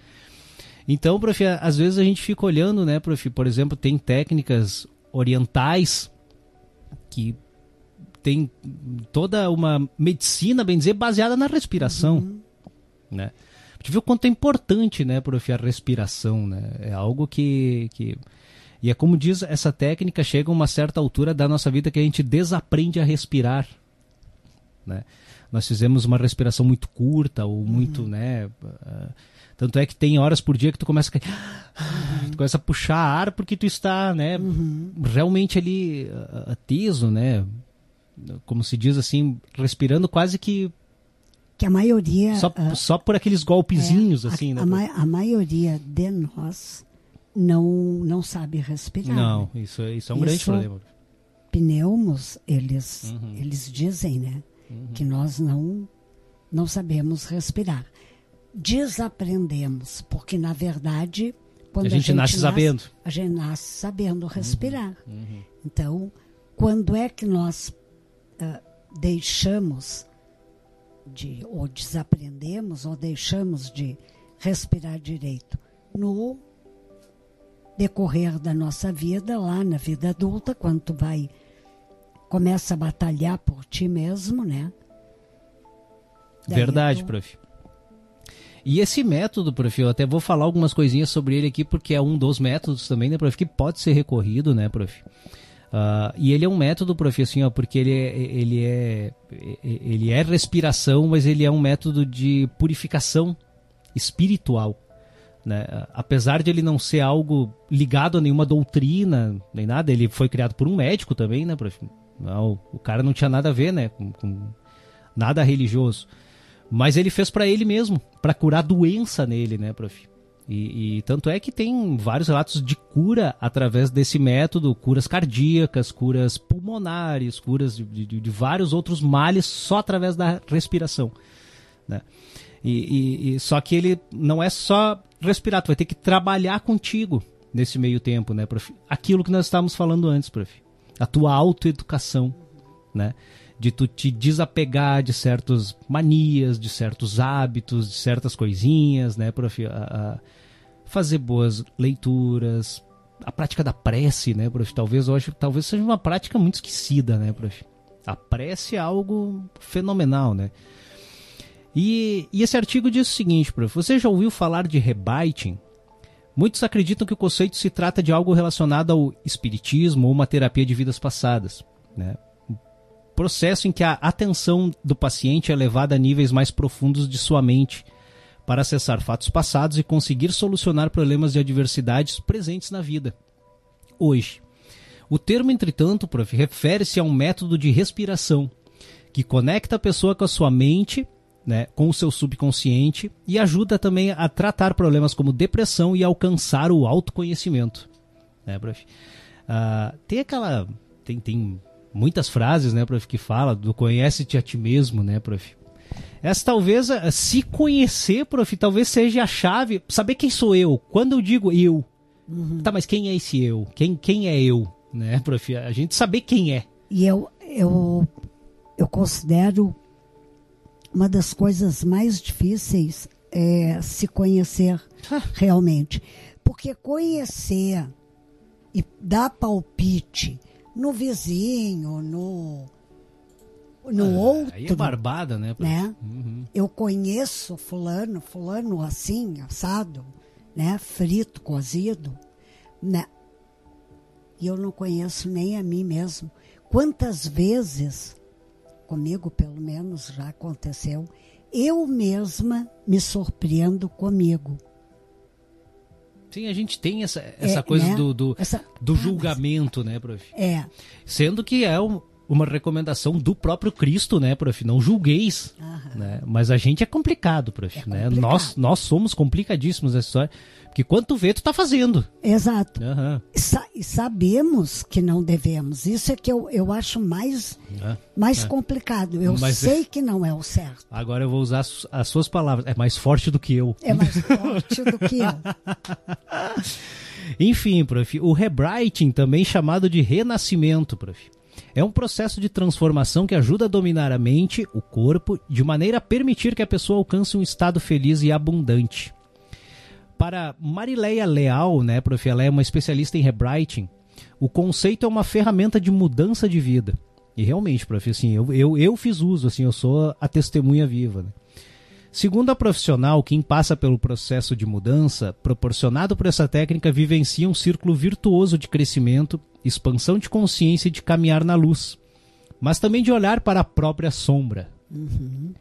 Então, prof, às vezes a gente fica olhando, né, prof, por exemplo, tem técnicas orientais que tem toda uma medicina, bem dizer, baseada na respiração, uhum. né? Gente viu o quanto é importante, né, prof, a respiração, né? É algo que, que... E é como diz essa técnica, chega a uma certa altura da nossa vida que a gente desaprende a respirar, né? Nós fizemos uma respiração muito curta ou muito, uhum. né... Uh, tanto é que tem horas por dia que tu começa a, uhum. tu começa a puxar ar porque tu está, né, uhum. realmente ali uh, teso, né? Como se diz assim, respirando quase que que a maioria só, uh, só por aqueles golpezinhos é, assim, a, né? A, ma a, maioria de nós não não sabe respirar. Não, né? isso, isso é um isso, grande problema. Pneumos, eles uhum. eles dizem, né, uhum. que nós não não sabemos respirar desaprendemos, porque na verdade quando a gente, a gente nasce, nasce, sabendo, a gente nasce sabendo respirar. Uhum, uhum. Então, quando é que nós uh, deixamos de ou desaprendemos ou deixamos de respirar direito no decorrer da nossa vida lá na vida adulta, quando tu vai começa a batalhar por ti mesmo, né? Daí Verdade, tu, prof. E esse método, prof, eu até vou falar algumas coisinhas sobre ele aqui, porque é um dos métodos também, né, prof, que pode ser recorrido, né, prof? Uh, e ele é um método, prof, assim, porque ele é, ele, é, ele é respiração, mas ele é um método de purificação espiritual. Né? Apesar de ele não ser algo ligado a nenhuma doutrina, nem nada, ele foi criado por um médico também, né, prof? Não, o cara não tinha nada a ver, né, com, com nada religioso. Mas ele fez para ele mesmo, para curar doença nele, né, prof? E, e, tanto é que tem vários relatos de cura através desse método, curas cardíacas, curas pulmonares, curas de, de, de vários outros males só através da respiração. Né? E, e, e, só que ele não é só respirar, tu vai ter que trabalhar contigo nesse meio tempo, né, prof? Aquilo que nós estávamos falando antes, prof. A tua autoeducação, né? de tu te desapegar de certas manias, de certos hábitos, de certas coisinhas, né, prof? A, a fazer boas leituras, a prática da prece, né, prof? Talvez hoje, talvez seja uma prática muito esquecida, né, prof? A prece é algo fenomenal, né? E, e esse artigo diz o seguinte, prof. Você já ouviu falar de rebaiting? Muitos acreditam que o conceito se trata de algo relacionado ao espiritismo ou uma terapia de vidas passadas. Né? processo em que a atenção do paciente é levada a níveis mais profundos de sua mente para acessar fatos passados e conseguir solucionar problemas de adversidades presentes na vida. Hoje, o termo, entretanto, prof, refere-se a um método de respiração que conecta a pessoa com a sua mente, né, com o seu subconsciente e ajuda também a tratar problemas como depressão e alcançar o autoconhecimento. Né, prof? Uh, tem aquela. Tem, tem muitas frases, né, prof, que fala do conhece-te a ti mesmo, né, prof. Essa talvez, eh, se conhecer, prof, talvez seja a chave, saber quem sou eu. Quando eu digo eu, uhum. tá, mas quem é esse eu? Quem, quem é eu, né, prof? A gente saber quem é. E eu, eu, eu considero uma das coisas mais difíceis é se conhecer realmente. Porque conhecer e dar palpite no vizinho, no no ah, outro. Aí é barbada, né? né? Uhum. Eu conheço fulano, fulano assim, assado, né? Frito, cozido, né? E eu não conheço nem a mim mesmo. Quantas vezes, comigo pelo menos já aconteceu, eu mesma me surpreendo comigo. Sim, a gente tem essa, essa é, coisa né? do, do, essa... do julgamento, né, prof? É. Sendo que é um, uma recomendação do próprio Cristo, né, prof? Não julgueis. Né? Mas a gente é complicado, prof. É né? complicado. Nós, nós somos complicadíssimos nessa história. Porque quando tu vê, tu tá fazendo. Exato. Sa e, sabemos que não devemos. Isso é que eu, eu acho mais, uhum. mais é. complicado. Eu Mas sei é... que não é o certo. Agora eu vou usar as, as suas palavras. É mais forte do que eu. É mais forte do que eu. [LAUGHS] Enfim, prof. O rebrighting, também chamado de renascimento, prof. É um processo de transformação que ajuda a dominar a mente, o corpo, de maneira a permitir que a pessoa alcance um estado feliz e abundante. Para Marileia Leal, né, prof, ela é uma especialista em rewriting, o conceito é uma ferramenta de mudança de vida. E realmente, prof, assim, eu, eu, eu fiz uso, assim, eu sou a testemunha viva. Né? Segundo a profissional, quem passa pelo processo de mudança proporcionado por essa técnica vivencia um círculo virtuoso de crescimento, expansão de consciência e de caminhar na luz, mas também de olhar para a própria sombra. Uhum.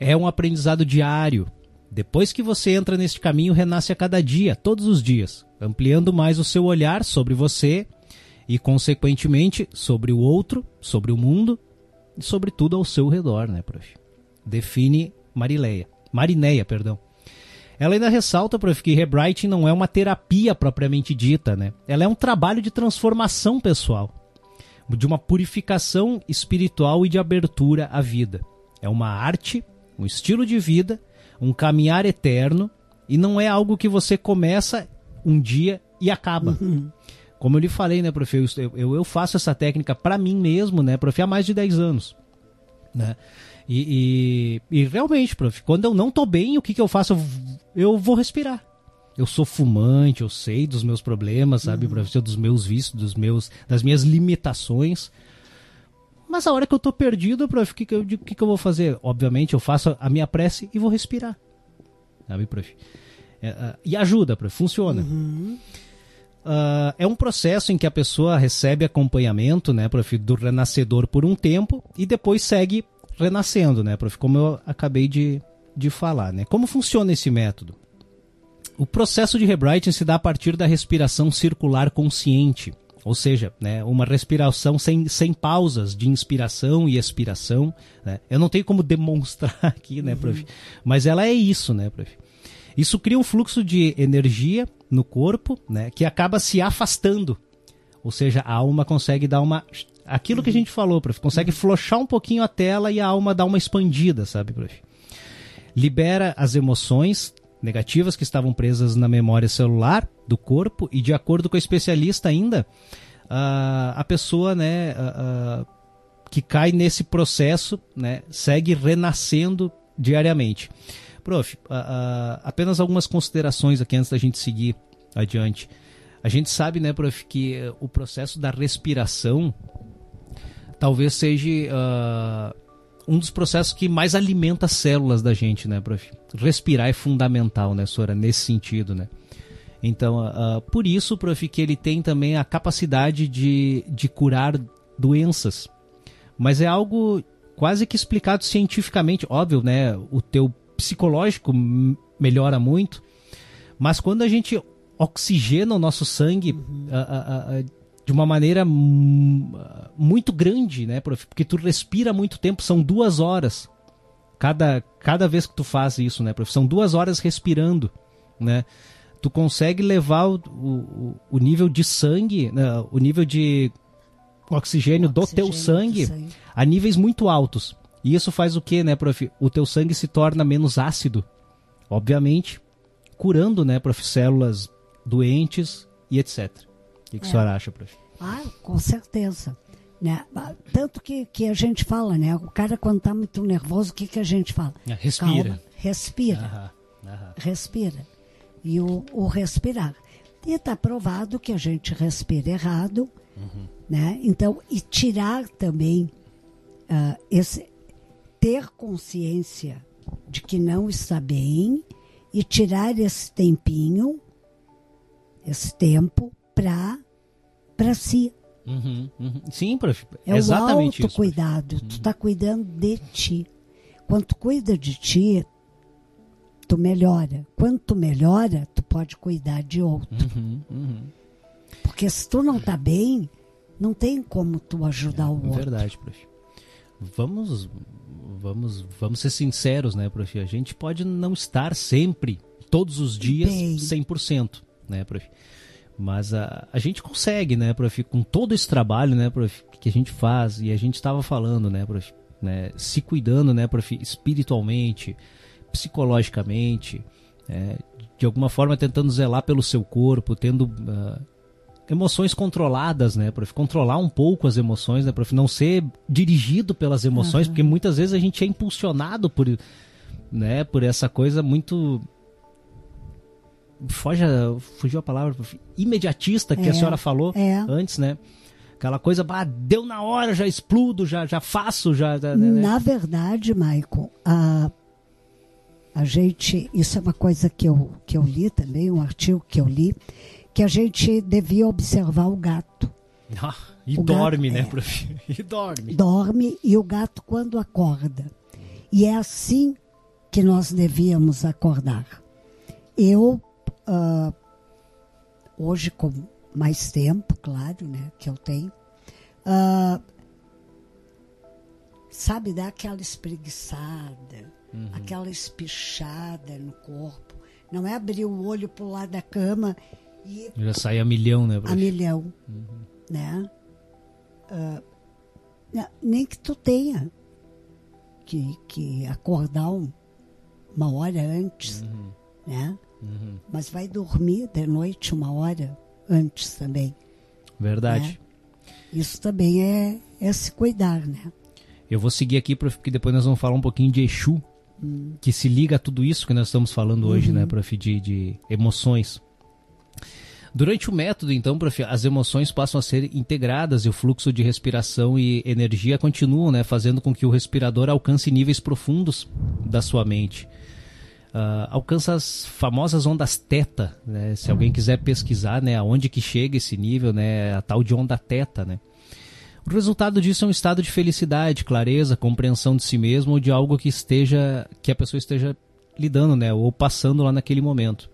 É um aprendizado diário. Depois que você entra neste caminho, renasce a cada dia, todos os dias, ampliando mais o seu olhar sobre você e, consequentemente, sobre o outro, sobre o mundo e sobre tudo ao seu redor, né, prof? Define Marileia. Marineia, perdão. Ela ainda ressalta, prof, que rewriting não é uma terapia propriamente dita, né? Ela é um trabalho de transformação pessoal, de uma purificação espiritual e de abertura à vida. É uma arte, um estilo de vida, um caminhar eterno e não é algo que você começa um dia e acaba. Uhum. Como eu lhe falei, né, prof, eu, eu, eu faço essa técnica para mim mesmo, né, prof, há mais de 10 anos, né? E, e, e, realmente, prof, quando eu não tô bem, o que, que eu faço? Eu, vou respirar. Eu sou fumante, eu sei dos meus problemas, sabe, uhum. professor, dos meus vícios, dos meus, das minhas limitações. Mas a hora que eu tô perdido, prof, o que, que, eu, que, que eu vou fazer? Obviamente, eu faço a minha prece e vou respirar. Sabe, prof? É, uh, e ajuda, prof, funciona. Uhum. Uh, é um processo em que a pessoa recebe acompanhamento, né, prof, do renascedor por um tempo e depois segue renascendo, né, prof? Como eu acabei de, de falar, né? Como funciona esse método? O processo de rewriting se dá a partir da respiração circular consciente, ou seja, né, uma respiração sem, sem pausas de inspiração e expiração. Né? Eu não tenho como [LAUGHS] demonstrar aqui, né, prof? Uhum. Mas ela é isso, né, prof? Isso cria um fluxo de energia no corpo, né, que acaba se afastando. Ou seja, a alma consegue dar uma aquilo que a gente falou, prof. Consegue flochar um pouquinho a tela e a alma dá uma expandida, sabe, prof? Libera as emoções negativas que estavam presas na memória celular do corpo e de acordo com o especialista ainda, uh, a pessoa, né, uh, que cai nesse processo, né, segue renascendo diariamente. Prof, apenas algumas considerações aqui antes da gente seguir adiante. A gente sabe, né, prof, que o processo da respiração talvez seja uh, um dos processos que mais alimenta as células da gente, né, prof? Respirar é fundamental, né, Sora, nesse sentido, né? Então, uh, por isso, prof, que ele tem também a capacidade de, de curar doenças. Mas é algo quase que explicado cientificamente, óbvio, né? O teu psicológico melhora muito, mas quando a gente oxigena o nosso sangue uhum. uh, uh, de uma maneira muito grande, né, prof? Porque tu respira muito tempo, são duas horas. Cada, cada vez que tu faz isso, né, prof? São duas horas respirando, né? Tu consegue levar o, o, o nível de sangue, né, o nível de oxigênio, do teu sangue, sangue a níveis muito altos. E isso faz o que, né, prof? O teu sangue se torna menos ácido, obviamente, curando, né, prof, células doentes e etc que, que é. a senhora acha, prof? Ah, com certeza. Né? Tanto que, que a gente fala, né? O cara quando está muito nervoso, o que, que a gente fala? É, respira. Calma, respira. Aham, aham. Respira. E o, o respirar. E está provado que a gente respira errado, uhum. né? Então, e tirar também uh, esse ter consciência de que não está bem e tirar esse tempinho, esse tempo para para si. Uhum, uhum. Sim, prof. É exatamente o autocuidado. Isso, tu está cuidando de ti. Quando tu cuida de ti, tu melhora. Quando tu melhora, tu pode cuidar de outro. Uhum, uhum. Porque se tu não está bem, não tem como tu ajudar é, o outro. Verdade, prof. Vamos, vamos, vamos ser sinceros, né, prof? A gente pode não estar sempre, todos os dias, bem. 100%, né, prof? Mas a, a gente consegue, né, prof, com todo esse trabalho, né, prof, que a gente faz, e a gente estava falando, né, prof, né, se cuidando, né, prof, espiritualmente, psicologicamente, é, de alguma forma tentando zelar pelo seu corpo, tendo uh, emoções controladas, né, prof, controlar um pouco as emoções, né, prof, não ser dirigido pelas emoções, uhum. porque muitas vezes a gente é impulsionado por, né, por essa coisa muito foge, fugiu a palavra, imediatista que É, a senhora falou é. antes, né? Aquela coisa, deu na hora, já explodo, já, já faço, já. né, né? Na verdade, Maicon, a, a gente. Isso é uma coisa que eu, que eu li também, um artigo que eu li, que a gente devia observar o gato. [LAUGHS] Ah, e O gato- dorme, né, é. prof? [LAUGHS] E dorme. Dorme e o gato quando acorda. E é assim que nós devíamos acordar. Eu, ah, hoje com mais tempo, claro, né, que eu tenho, ah, sabe, dá aquela espreguiçada, aquela espichada no corpo. Não é abrir o olho pro lado da cama e Já sai a milhão, né, a prof? milhão, né? Ah, ne- nem que tu tenha que, que acordar um- uma hora antes, né? Mas vai dormir de noite uma hora antes também. Verdade. Isso também é, é se cuidar, né? Eu vou seguir aqui, porque depois nós vamos falar um pouquinho de Exu, que se liga a tudo isso que nós estamos falando hoje, né, prof, de, de emoções. Durante o método, então, prof, as emoções passam a ser integradas e o fluxo de respiração e energia continuam, né, fazendo com que o respirador alcance níveis profundos da sua mente. Ah, alcança as famosas ondas teta, né? Se alguém quiser pesquisar, né, aonde que chega esse nível, né, a tal de onda teta, né? O resultado disso é um estado de felicidade, clareza, compreensão de si mesmo ou de algo que esteja que a pessoa esteja lidando, né, ou passando lá naquele momento.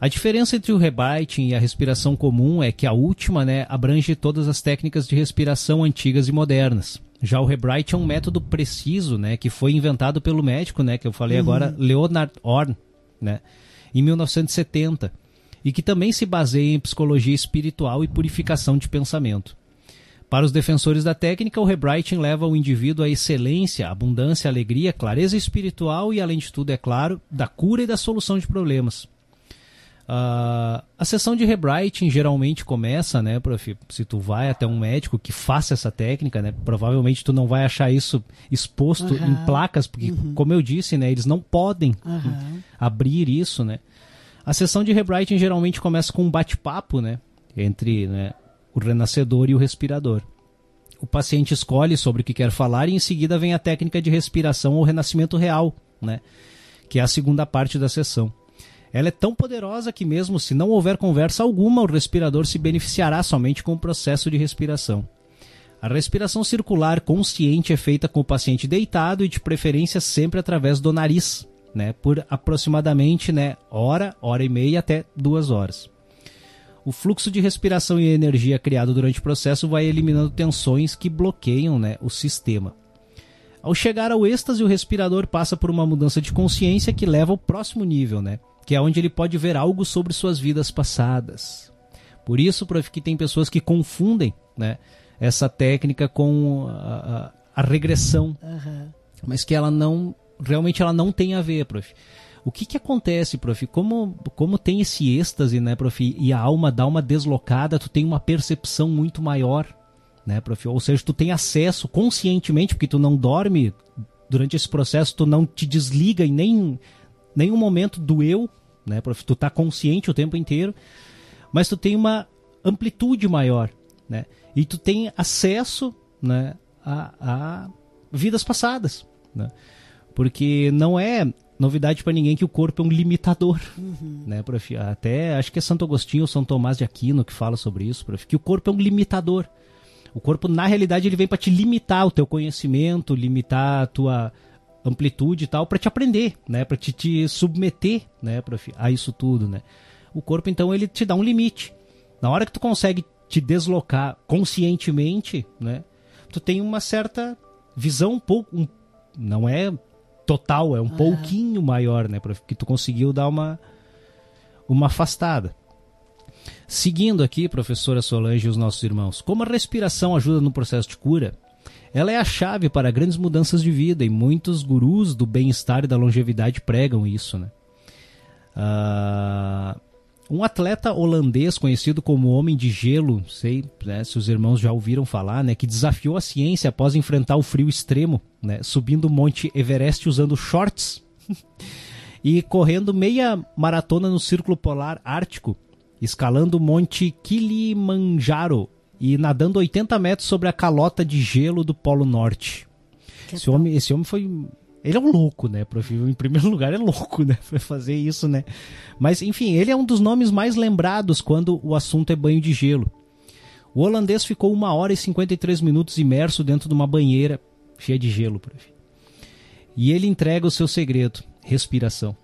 A diferença entre o rebite e a respiração comum é que a última, né, abrange todas as técnicas de respiração antigas e modernas. Já o Hebright é um método preciso, né, que foi inventado pelo médico, né, que eu falei agora, Leonard Horn, né, em 1970, e que também se baseia em psicologia espiritual e purificação de pensamento. Para os defensores da técnica, o Hebrighting leva o indivíduo à excelência, abundância, alegria, clareza espiritual e, além de tudo, é claro, da cura e da solução de problemas. Ah, a sessão de Hebrighting geralmente começa, né, prof? Se tu vai até um médico que faça essa técnica, né, provavelmente tu não vai achar isso exposto Aham. em placas, porque, como eu disse, né, eles não podem Aham. abrir isso, né? A sessão de Hebrighting geralmente começa com um bate-papo, né, entre né, o renascedor e o respirador. O paciente escolhe sobre o que quer falar e em seguida vem a técnica de respiração ou renascimento real, né, que é a segunda parte da sessão. Ela é tão poderosa que mesmo se não houver conversa alguma, o respirador se beneficiará somente com o processo de respiração. A respiração circular consciente é feita com o paciente deitado e de preferência sempre através do nariz, né, por aproximadamente, né, hora, hora e meia até duas horas. O fluxo de respiração e energia criado durante o processo vai eliminando tensões que bloqueiam, né, o sistema. Ao chegar ao êxtase, o respirador passa por uma mudança de consciência que leva ao próximo nível, né? Que é onde ele pode ver algo sobre suas vidas passadas. Por isso, prof, que tem pessoas que confundem, né? Essa técnica com a, a- a regressão, Aham. mas que ela não realmente ela não tem a ver, prof. O que que acontece, prof? Como como tem esse êxtase, né, prof? E a alma dá uma deslocada, tu tem uma percepção muito maior, né, prof? Ou seja, tu tem acesso conscientemente, porque tu não dorme durante esse processo, tu não te desliga em nem nenhum momento do eu, né? Tu tá consciente o tempo inteiro, mas tu tem uma amplitude maior, né? E tu tem acesso, né, a, a vidas passadas, né? Porque não é novidade para ninguém que o corpo é um limitador, né, prof? Até acho que é Santo Agostinho ou São Tomás de Aquino que fala sobre isso, prof, que o corpo é um limitador. O corpo, na realidade, ele vem para te limitar o teu conhecimento, limitar a tua amplitude e tal, para te aprender, né, para te, te submeter, né, prof, a isso tudo, né. O corpo, então, ele te dá um limite. Na hora que tu consegue te deslocar conscientemente, né, tu tem uma certa visão um pouco, um- não é total, é um pouquinho maior, né, prof, que tu conseguiu dar uma uma afastada. Seguindo aqui, professora Solange e os nossos irmãos, como a respiração ajuda no processo de cura, ela é a chave para grandes mudanças de vida e muitos gurus do bem-estar e da longevidade pregam isso, né? Ah, um atleta holandês conhecido como Homem de Gelo, sei né, se os irmãos já ouviram falar, né, que desafiou a ciência após enfrentar o frio extremo, né, subindo o Monte Everest usando shorts. [LAUGHS] e correndo meia maratona no Círculo Polar Ártico, escalando o Monte Kilimanjaro e nadando 80 metros sobre a calota de gelo do Polo Norte. Que Esse homem, esse homem foi. Ele é um louco, né, prof? Em primeiro lugar, é louco, né, [LAUGHS] pra fazer isso, né? Mas, enfim, ele é um dos nomes mais lembrados quando o assunto é banho de gelo. O holandês ficou uma hora e 53 minutos imerso dentro de uma banheira cheia de gelo, prof. E ele entrega o seu segredo: respiração.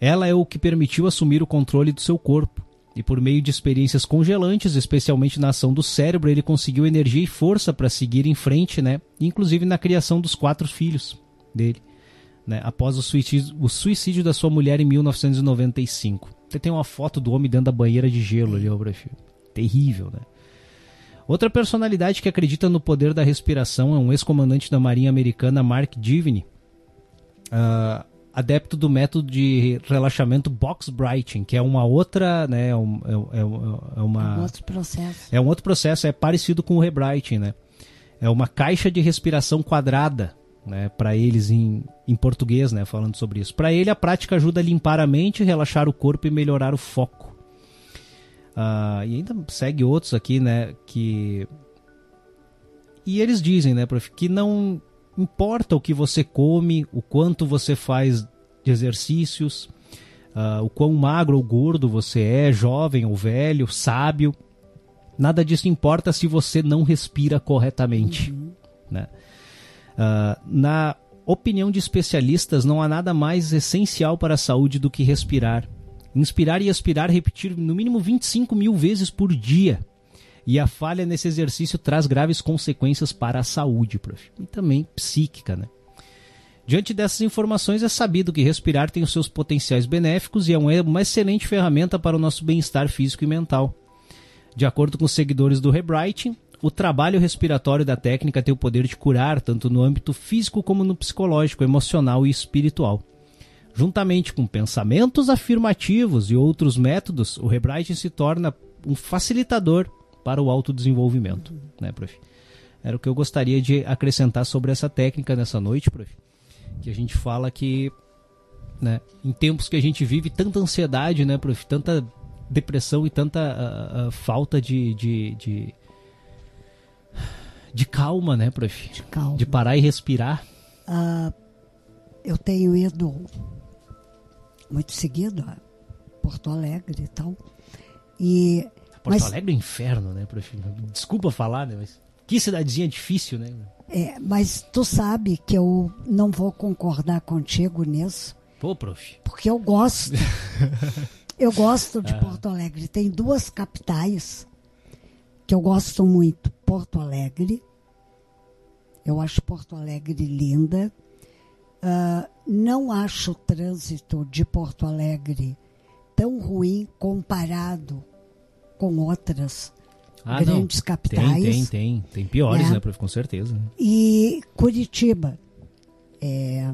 Ela é o que permitiu assumir o controle do seu corpo. E por meio de experiências congelantes, especialmente na ação do cérebro, ele conseguiu energia e força para seguir em frente, né? Inclusive na criação dos quatro filhos dele, né? Após o suicídio, o suicídio da sua mulher em 1995. Você tem uma foto do homem dentro da banheira de gelo ali, ó. Terrível, né? Outra personalidade que acredita no poder da respiração é um ex-comandante da Marinha Americana, Mark Divney, ah, adepto do método de relaxamento box breathing, que é uma outra, né, é, um- é- é- é uma Um outro processo. é um outro processo, é parecido com o rebrighting, né? É uma caixa de respiração quadrada, né, para eles em, em português, né, falando sobre isso. Para ele a prática ajuda a limpar a mente, relaxar o corpo e melhorar o foco. Ah, e ainda segue outros aqui, né, que e eles dizem, né, prof, que não importa o que você come, o quanto você faz de exercícios, ah, o quão magro ou gordo você é, jovem ou velho, sábio, nada disso importa se você não respira corretamente. Né? Ah, na opinião de especialistas, não há nada mais essencial para a saúde do que respirar. Inspirar e expirar, repetir no mínimo 25 mil vezes por dia. E a falha nesse exercício traz graves consequências para a saúde, prof. E também psíquica, né? Diante dessas informações, é sabido que respirar tem os seus potenciais benéficos e é um- uma excelente ferramenta para o nosso bem-estar físico e mental. De acordo com os seguidores do Rebrighting, o trabalho respiratório da técnica tem o poder de curar tanto no âmbito físico como no psicológico, emocional e espiritual. Juntamente com pensamentos afirmativos e outros métodos, o Rebrighting se torna um facilitador para o autodesenvolvimento, né, prof? Era o que eu gostaria de acrescentar sobre essa técnica nessa noite, prof. Que a gente fala que, né, em tempos que a gente vive tanta ansiedade, né, prof, tanta depressão e tanta ah, ah, falta de, de, de de calma, né, prof? De calma. De parar e respirar. Ah, eu tenho ido muito seguido a Porto Alegre e tal. E, Porto mas, Alegre é um inferno, né, prof? Desculpa falar, né, mas que cidadezinha difícil, né? é, mas tu sabe que eu não vou concordar contigo nisso, Pô, prof. porque eu gosto. [LAUGHS] eu gosto de Porto Alegre. Tem duas capitais que eu gosto muito. Porto Alegre. Eu acho Porto Alegre linda. Ah, não acho o trânsito de Porto Alegre tão ruim comparado com outras Ah, não. grandes capitais. Tem, tem, tem. Tem piores, É. né, prof? Com certeza. né? E Curitiba. É,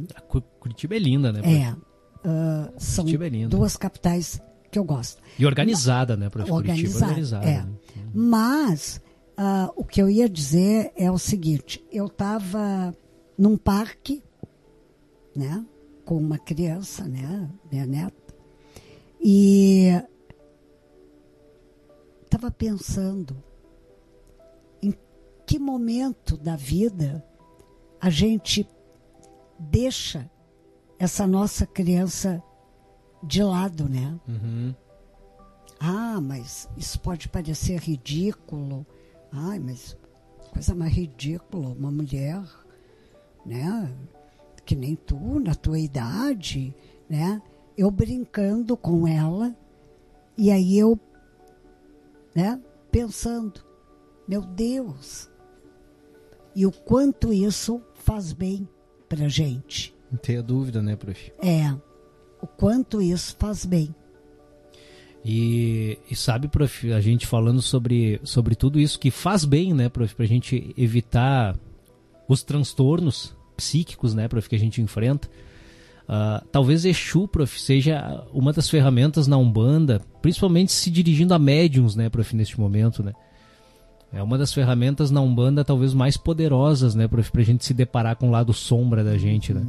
Curitiba é linda, né, prof? é, ah, são Curitiba é linda. duas capitais que eu gosto. E organizada, né, prof? Curitiba é Organizada, organizada. é. né? Mas ah, o que eu ia dizer é o seguinte: eu estava num parque, né, com uma criança, né, minha neta, e estava pensando em que momento da vida a gente deixa essa nossa criança de lado, né? Uhum. Ah, mas isso pode parecer ridículo. Ai, mas coisa mais ridícula, uma mulher, né? Que nem tu, na tua idade, né? Eu brincando com ela, e aí eu, né? Pensando, meu Deus, e o quanto isso faz bem pra gente. Não tenha dúvida, né, prof? É, o quanto isso faz bem. E, e sabe, prof, a gente falando sobre, sobre tudo isso que faz bem, né, prof, pra gente evitar os transtornos psíquicos, né, prof, que a gente enfrenta. Ah, talvez Exu, prof, seja uma das ferramentas na Umbanda, principalmente se dirigindo a médiums, né, prof, neste momento, né. É uma das ferramentas na Umbanda talvez mais poderosas, né, prof, pra gente se deparar com o lado sombra da gente, né.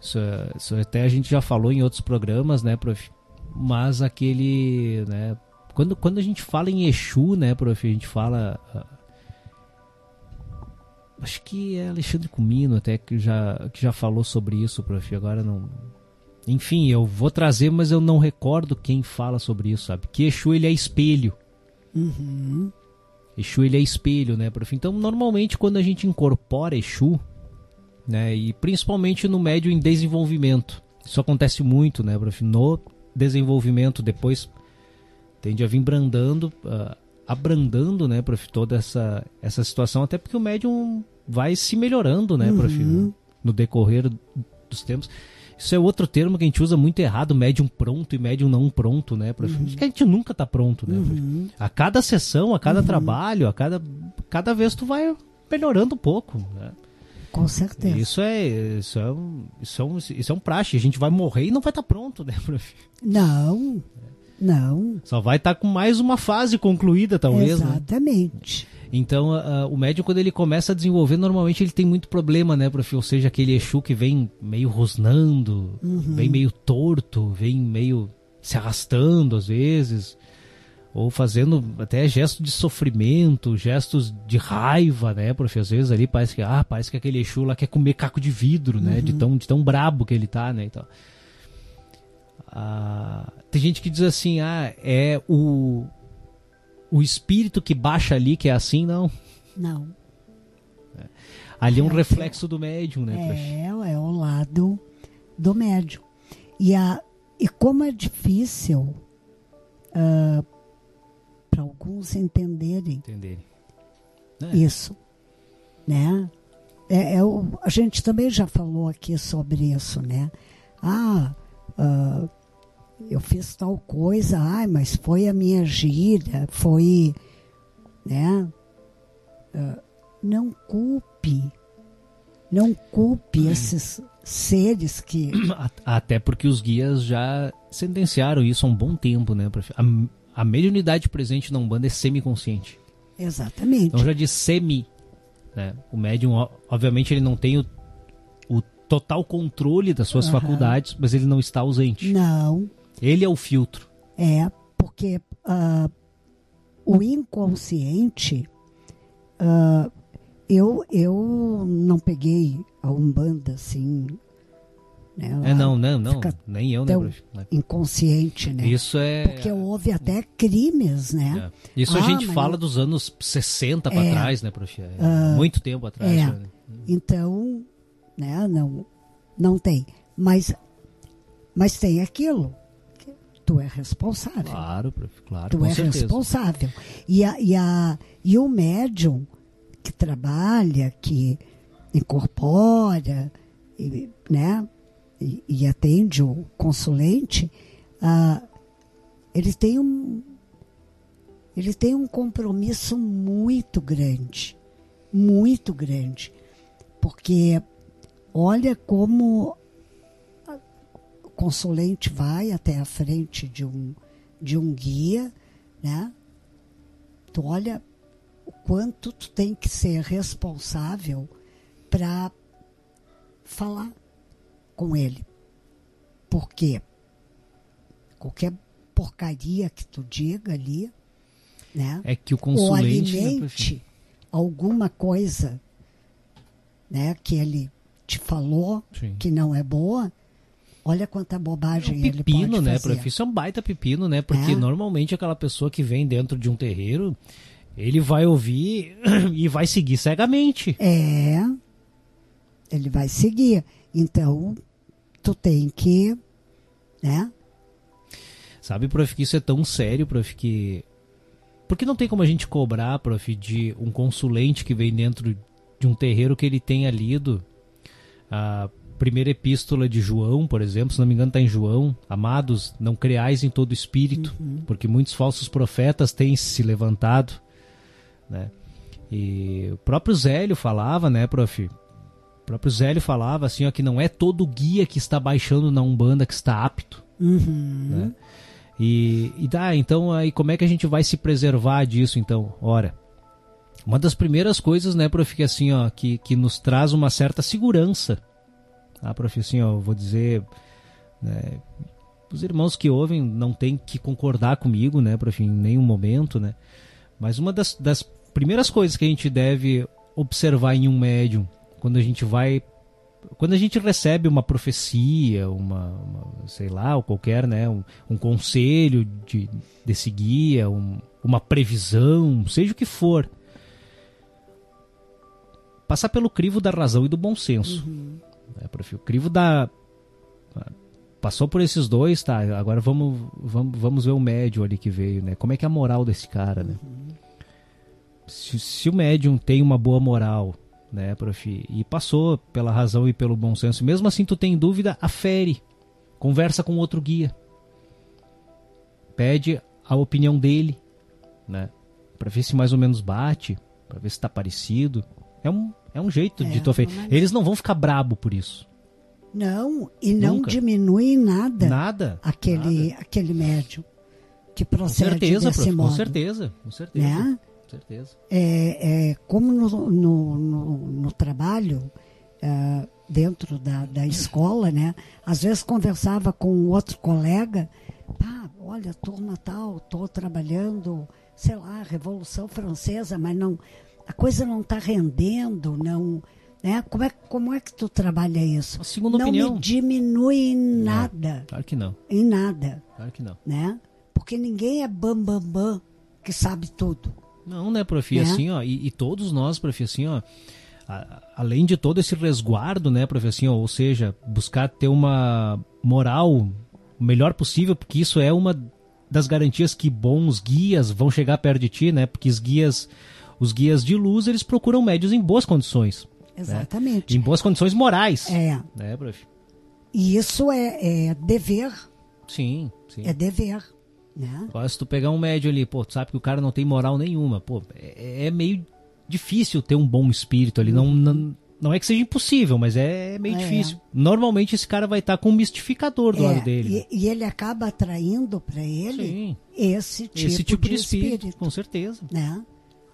Isso, isso até a gente já falou em outros programas, né, prof? Mas aquele, né, quando, quando a gente fala em Exu, né, prof, a gente fala uh, acho que é Alexandre Comino até que já que já falou sobre isso, prof. Agora não enfim, eu vou trazer, mas eu não recordo quem fala sobre isso, sabe? Que Exu ele é espelho. Uhum. Exu ele é espelho, né, prof? Então, normalmente quando a gente incorpora Exu, né, e principalmente no médio em desenvolvimento, isso acontece muito, né, prof? No desenvolvimento, depois tende a vir brandando, uh, abrandando, né, prof, toda essa, essa situação, até porque o médium vai se melhorando, né, prof, Uhum. no, no decorrer dos tempos. Isso é outro termo que a gente usa muito errado, médium pronto e médium não pronto, né, prof? Acho que a gente nunca tá pronto, né? Uhum. A cada sessão, a cada trabalho, a cada, cada vez tu vai melhorando um pouco, né? Com certeza. Isso é, isso é, um, isso é um, isso é um praxe. A gente vai morrer e não vai estar pronto, né, prof? Não, não. Só vai estar com mais uma fase concluída, talvez, né? Exatamente. Então, a- a- o médium, quando ele começa a desenvolver, normalmente ele tem muito problema, né, prof? Ou seja, aquele Exu que vem meio rosnando, vem meio torto, vem meio se arrastando às vezes, ou fazendo até gestos de sofrimento, gestos de raiva, né, prof? Às vezes ali parece que, ah, parece que aquele Exu lá quer comer caco de vidro, né, de, tão, de tão brabo que ele tá, né, e tal. Ah, tem gente que diz assim, ah, é o, o espírito que baixa ali que é assim, não. Não. Ali é um É, reflexo do médium, né? É, é o lado do médium. E, a, e como é difícil para alguns entenderem Entenderem. É. isso, né? É, é o- a gente também já falou aqui sobre isso, né? Ah, ah, eu fiz tal coisa, ai, mas foi a minha gíria, foi, né? Ah, não culpe, não culpe esses seres que [CLEARS THROAT] Até porque os guias já sentenciaram isso há um bom tempo, né? A, a mediunidade presente na Umbanda é semiconsciente. exatamente Então já diz semi. Né? O médium, obviamente, ele não tem o, o total controle das suas Aham. faculdades, mas ele não está ausente. não Ele é o filtro. É, porque ah, o inconsciente, ah, eu, eu não peguei a Umbanda assim, né? É, não, não, não. Nem eu, né, tão prof? Inconsciente, né? Isso é. Porque houve até crimes, né? É. Isso a Ah, gente mas fala dos anos 60 para É. trás, né, prof? É, Ah, muito tempo atrás. é. né? Então, né, não, não tem. Mas, mas tem aquilo. Tu é responsável. Claro, claro, Tu é certeza. responsável. E, a, e, a, e o médium que trabalha, que incorpora, e, né, e, e atende o consulente, ah, ele tem um ele tem um compromisso muito grande, muito grande, porque olha como consulente vai até a frente de um de um guia, né? Tu olha o quanto tu tem que ser responsável para falar com ele. Porque qualquer porcaria que tu diga ali, né? É que o ou consulente. né, prof? alimente alguma coisa, né? Que ele te falou Sim. que não é boa. Olha quanta É bobagem um ele pepino, pode né, fazer. prof? Isso é um baita pepino, né? Porque É. normalmente aquela pessoa que vem dentro de um terreiro, ele vai ouvir [CLEARS THROAT] e vai seguir cegamente. É, ele vai seguir. Então, tu tem que, né? Sabe, prof, que isso é tão sério, prof, que. Porque não tem como a gente cobrar, prof, de um consulente que vem dentro de um terreiro que ele tenha lido a primeira epístola de João, por exemplo, se não me engano está em João, amados, não creais em todo espírito, porque muitos falsos profetas têm se levantado, né? E o próprio Zélio falava, né, prof? O próprio Zélio falava assim, ó, que não é todo guia que está baixando na Umbanda que está apto, Uhum. né? E, e tá, então aí como é que a gente vai se preservar disso então? Ora, uma das primeiras coisas, né, prof, que assim, ó, que, que nos traz uma certa segurança Ah, prof, assim, ó, eu vou dizer, né, os irmãos que ouvem não tem que concordar comigo, né, prof, em nenhum momento, né? Mas uma das, das primeiras coisas que a gente deve observar em um médium, quando a gente vai quando a gente recebe uma profecia, uma, uma sei lá, ou qualquer, né, um, um conselho de, desse guia, um, uma previsão, seja o que for, passar pelo crivo da razão e do bom senso. Uhum. Né, prof? O crivo da passou por esses dois, tá? Agora vamos, vamos, vamos ver o médium ali que veio, né? Como é que é a moral desse cara, né? Se, se o médium tem uma boa moral, né, prof? E passou pela razão e pelo bom senso, mesmo assim tu tem dúvida, afere. Conversa com outro guia. Pede a opinião dele, né? Pra ver se mais ou menos bate, pra ver se tá parecido. É um, é um jeito É, de tu uma- Eles não vão ficar brabo por isso. Não, e não Nunca. diminui em nada, Nada. aquele, nada. aquele médium que Com procede certeza, desse prof, com modo. certeza, com certeza. Né? Com certeza. É, é, como no, no, no, no trabalho, é, dentro da, da escola, né? Às vezes conversava com outro colega, pá, olha, turma tal, estou trabalhando, sei lá, Revolução Francesa, mas não, a coisa não está rendendo, não. Né? Como, é, como é que tu trabalha isso? A segunda não opinião. me diminui em nada, Claro que não. em nada, Claro que não. né? Porque ninguém é bam bam bam que sabe tudo. Não, né, prof? E Né? assim, ó, e, e todos nós, prof, assim, ó, a- além de todo esse resguardo, né, prof, assim, ó, ou seja, buscar ter uma moral o melhor possível, porque isso é uma das garantias que bons guias vão chegar perto de ti, né? Porque os guias, os guias de luz, eles procuram médios em boas condições, Exatamente. em boas condições morais, É. né, prof? E isso é, é dever, Sim, sim. é dever, né? Agora, se tu pegar um médio ali, pô, tu sabe que o cara não tem moral nenhuma, pô, é, é meio difícil ter um bom espírito ali. Não, não, não é que seja impossível, mas é meio É. difícil. Normalmente esse cara vai estar com um mistificador do É, lado dele. E, e ele acaba atraindo para ele esse tipo, esse tipo de, de espírito, espírito, com certeza. né?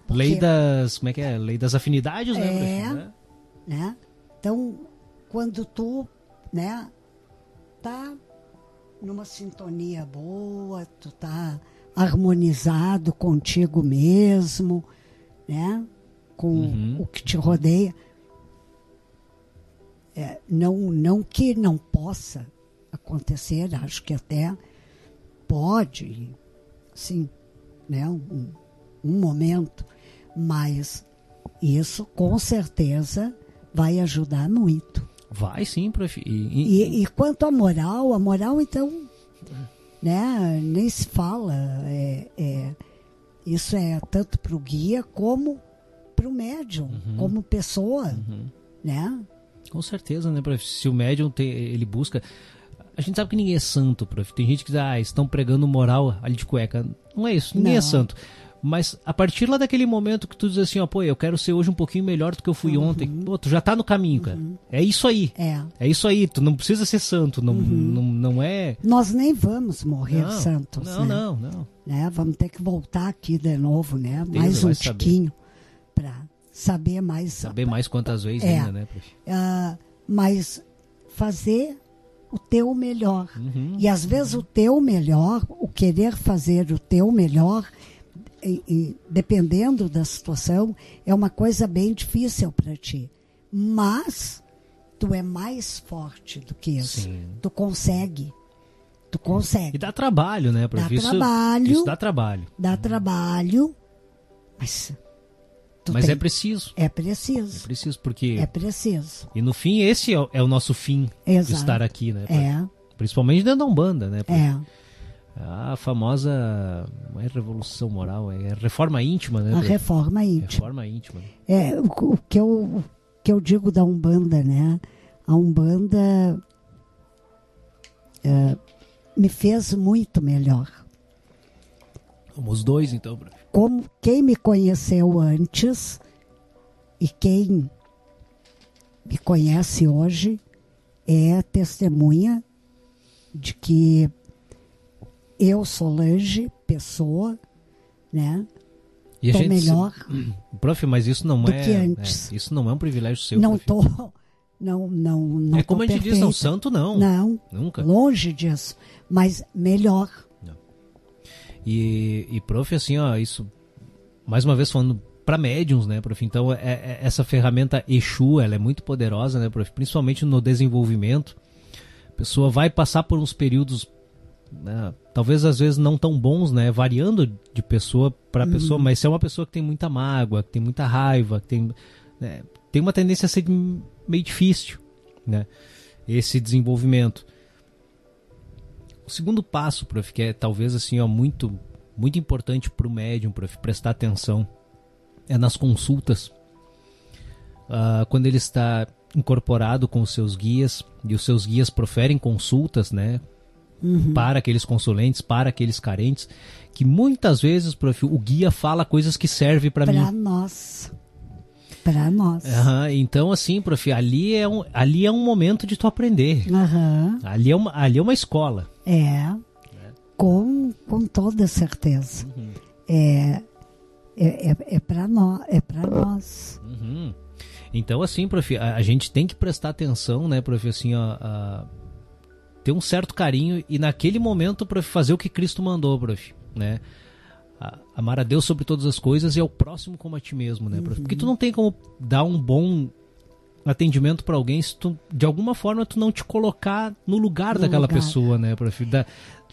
Porque, Lei das. Como é que é? Lei das afinidades, né? É. Né? né? Então, quando tu, né, tá numa sintonia boa, tu tá harmonizado contigo mesmo, né? Com Uhum. o que te rodeia. É, não, não que não possa acontecer, acho que até pode, sim, né? Um, um momento, mas isso com certeza vai ajudar muito. Vai sim, prof. E, e- E, quanto à moral, a moral então, né, nem se fala. É, é- isso é tanto para o guia como para o médium, como pessoa, né? Com certeza, né, prof? Se o médium tem, ele busca. A gente sabe que ninguém é santo, prof. Tem gente que diz, ah, estão pregando moral ali de cueca. Não é isso, ninguém é Não. santo. Mas a partir lá daquele momento que tu diz assim, ó, pô, eu quero ser hoje um pouquinho melhor do que eu fui ontem. Pô, tu já tá no caminho, cara. É isso aí. É. É isso aí. Tu não precisa ser santo. Não, não, não é. Nós nem vamos morrer não, santos, Não, né? não, não. né? Vamos ter que voltar aqui de novo, né? Deus mais um tiquinho para saber mais. Saber mais quantas vezes É. ainda, né? Ah, mas fazer o teu melhor. Uhum. E às vezes o teu melhor, o querer fazer o teu melhor, e- e dependendo da situação, é uma coisa bem difícil para ti. Mas tu é mais forte do que isso. Sim. Tu consegue. Tu E consegue. dá trabalho, né, prof? Dá isso, trabalho. Isso dá trabalho. Dá trabalho, mas Mas tem- é preciso. é É preciso. preciso, porque. É preciso. E no fim, esse é o, é o nosso fim de Exato. estar aqui, né? prof? É, Principalmente dentro da Umbanda, né? é. A famosa. Não é revolução moral, é reforma íntima, né? A reforma íntima. Reforma íntima. É, o, que eu, o que eu digo da Umbanda, né? A Umbanda é, me fez muito melhor. Somos dois, então. Como quem me conheceu antes e quem me conhece hoje é testemunha de que eu, Solange, pessoa, né? E Tô melhor [CLEARS THROAT] Prof, mas isso não é. é, isso não é um privilégio seu. não prof. tô não, não, não é como a gente diz, não, perfeita. santo não. Não, Nunca. longe disso. Mas melhor. E, e prof, assim, ó, isso, mais uma vez falando para médiums, né, prof? Então, é, é- essa ferramenta Exu, ela é muito poderosa, né, prof? Principalmente no desenvolvimento. A pessoa vai passar por uns períodos, né, talvez às vezes não tão bons, né, variando de pessoa para pessoa, mas se é uma pessoa que tem muita mágoa, que tem muita raiva, que tem, né, tem uma tendência a ser meio difícil, né, esse desenvolvimento. O segundo passo, prof, que é talvez assim, ó, muito, muito importante para o médium, prof, prestar atenção, é nas consultas. Ah, quando ele está incorporado com os seus guias, e os seus guias proferem consultas, né, para aqueles consulentes, para aqueles carentes, que muitas vezes, prof, o guia fala coisas que servem para mim. Para nós. Para nós. Aham, então, assim, prof, ali é, um, ali é um momento de tu aprender. Aham. Ali é uma, ali é uma escola. É. Com, com toda certeza. É, é, é, é para nós. É para nós. Uhum. Então, assim, prof, a, a gente tem que prestar atenção, né, prof, assim, ó, a- ter um certo carinho e naquele momento, prof, fazer o que Cristo mandou, prof, né? Amar a Deus sobre todas as coisas e ao próximo como a ti mesmo, né, prof? Porque tu não tem como dar um bom atendimento para alguém se tu, de alguma forma, tu não te colocar no lugar No daquela lugar. pessoa, né, prof? Da,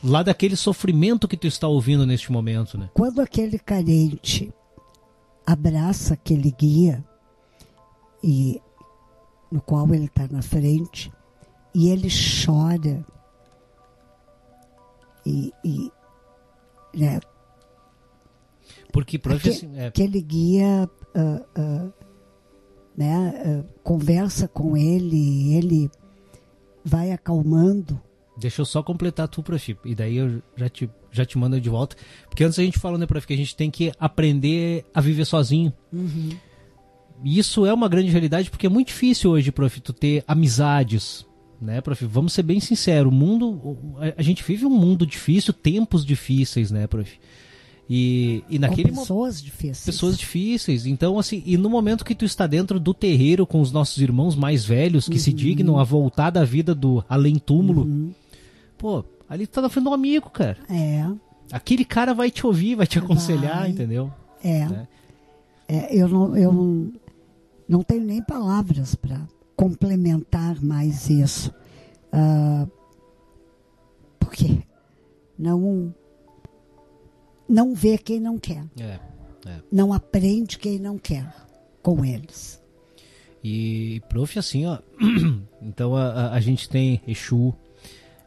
lá daquele sofrimento que tu está ouvindo neste momento, né? Quando aquele carente abraça aquele guia e no qual ele está na frente e ele chora e, e né, Porque, prof, Aque- assim, é, aquele guia ah, ah, né, ah, conversa com ele ele vai acalmando Deixa eu só completar tu, prof. E daí eu já te, já te mando de volta. Porque antes a gente falou, né, prof, que a gente tem que aprender a viver sozinho. E isso é uma grande realidade porque é muito difícil hoje, prof, tu ter amizades. Né, prof? Vamos ser bem sinceros. O mundo. a- gente vive um mundo difícil, tempos difíceis, né, prof? E, e naquele com pessoas difíceis. pessoas difíceis. Então, assim, e no momento que tu está dentro do terreiro com os nossos irmãos mais velhos que se dignam a voltar da vida do além-túmulo, pô, ali tu tá na frente de um amigo, cara. É, Aquele cara vai te ouvir, vai te aconselhar, Vai. entendeu? é. Né? É, eu não, eu não, não tenho nem palavras para complementar mais isso. Ah, porque não, não vê quem não quer. É, é. Não aprende quem não quer com eles. E, prof, assim, ó. [CLEARS THROAT] então a, a, a gente tem Exu,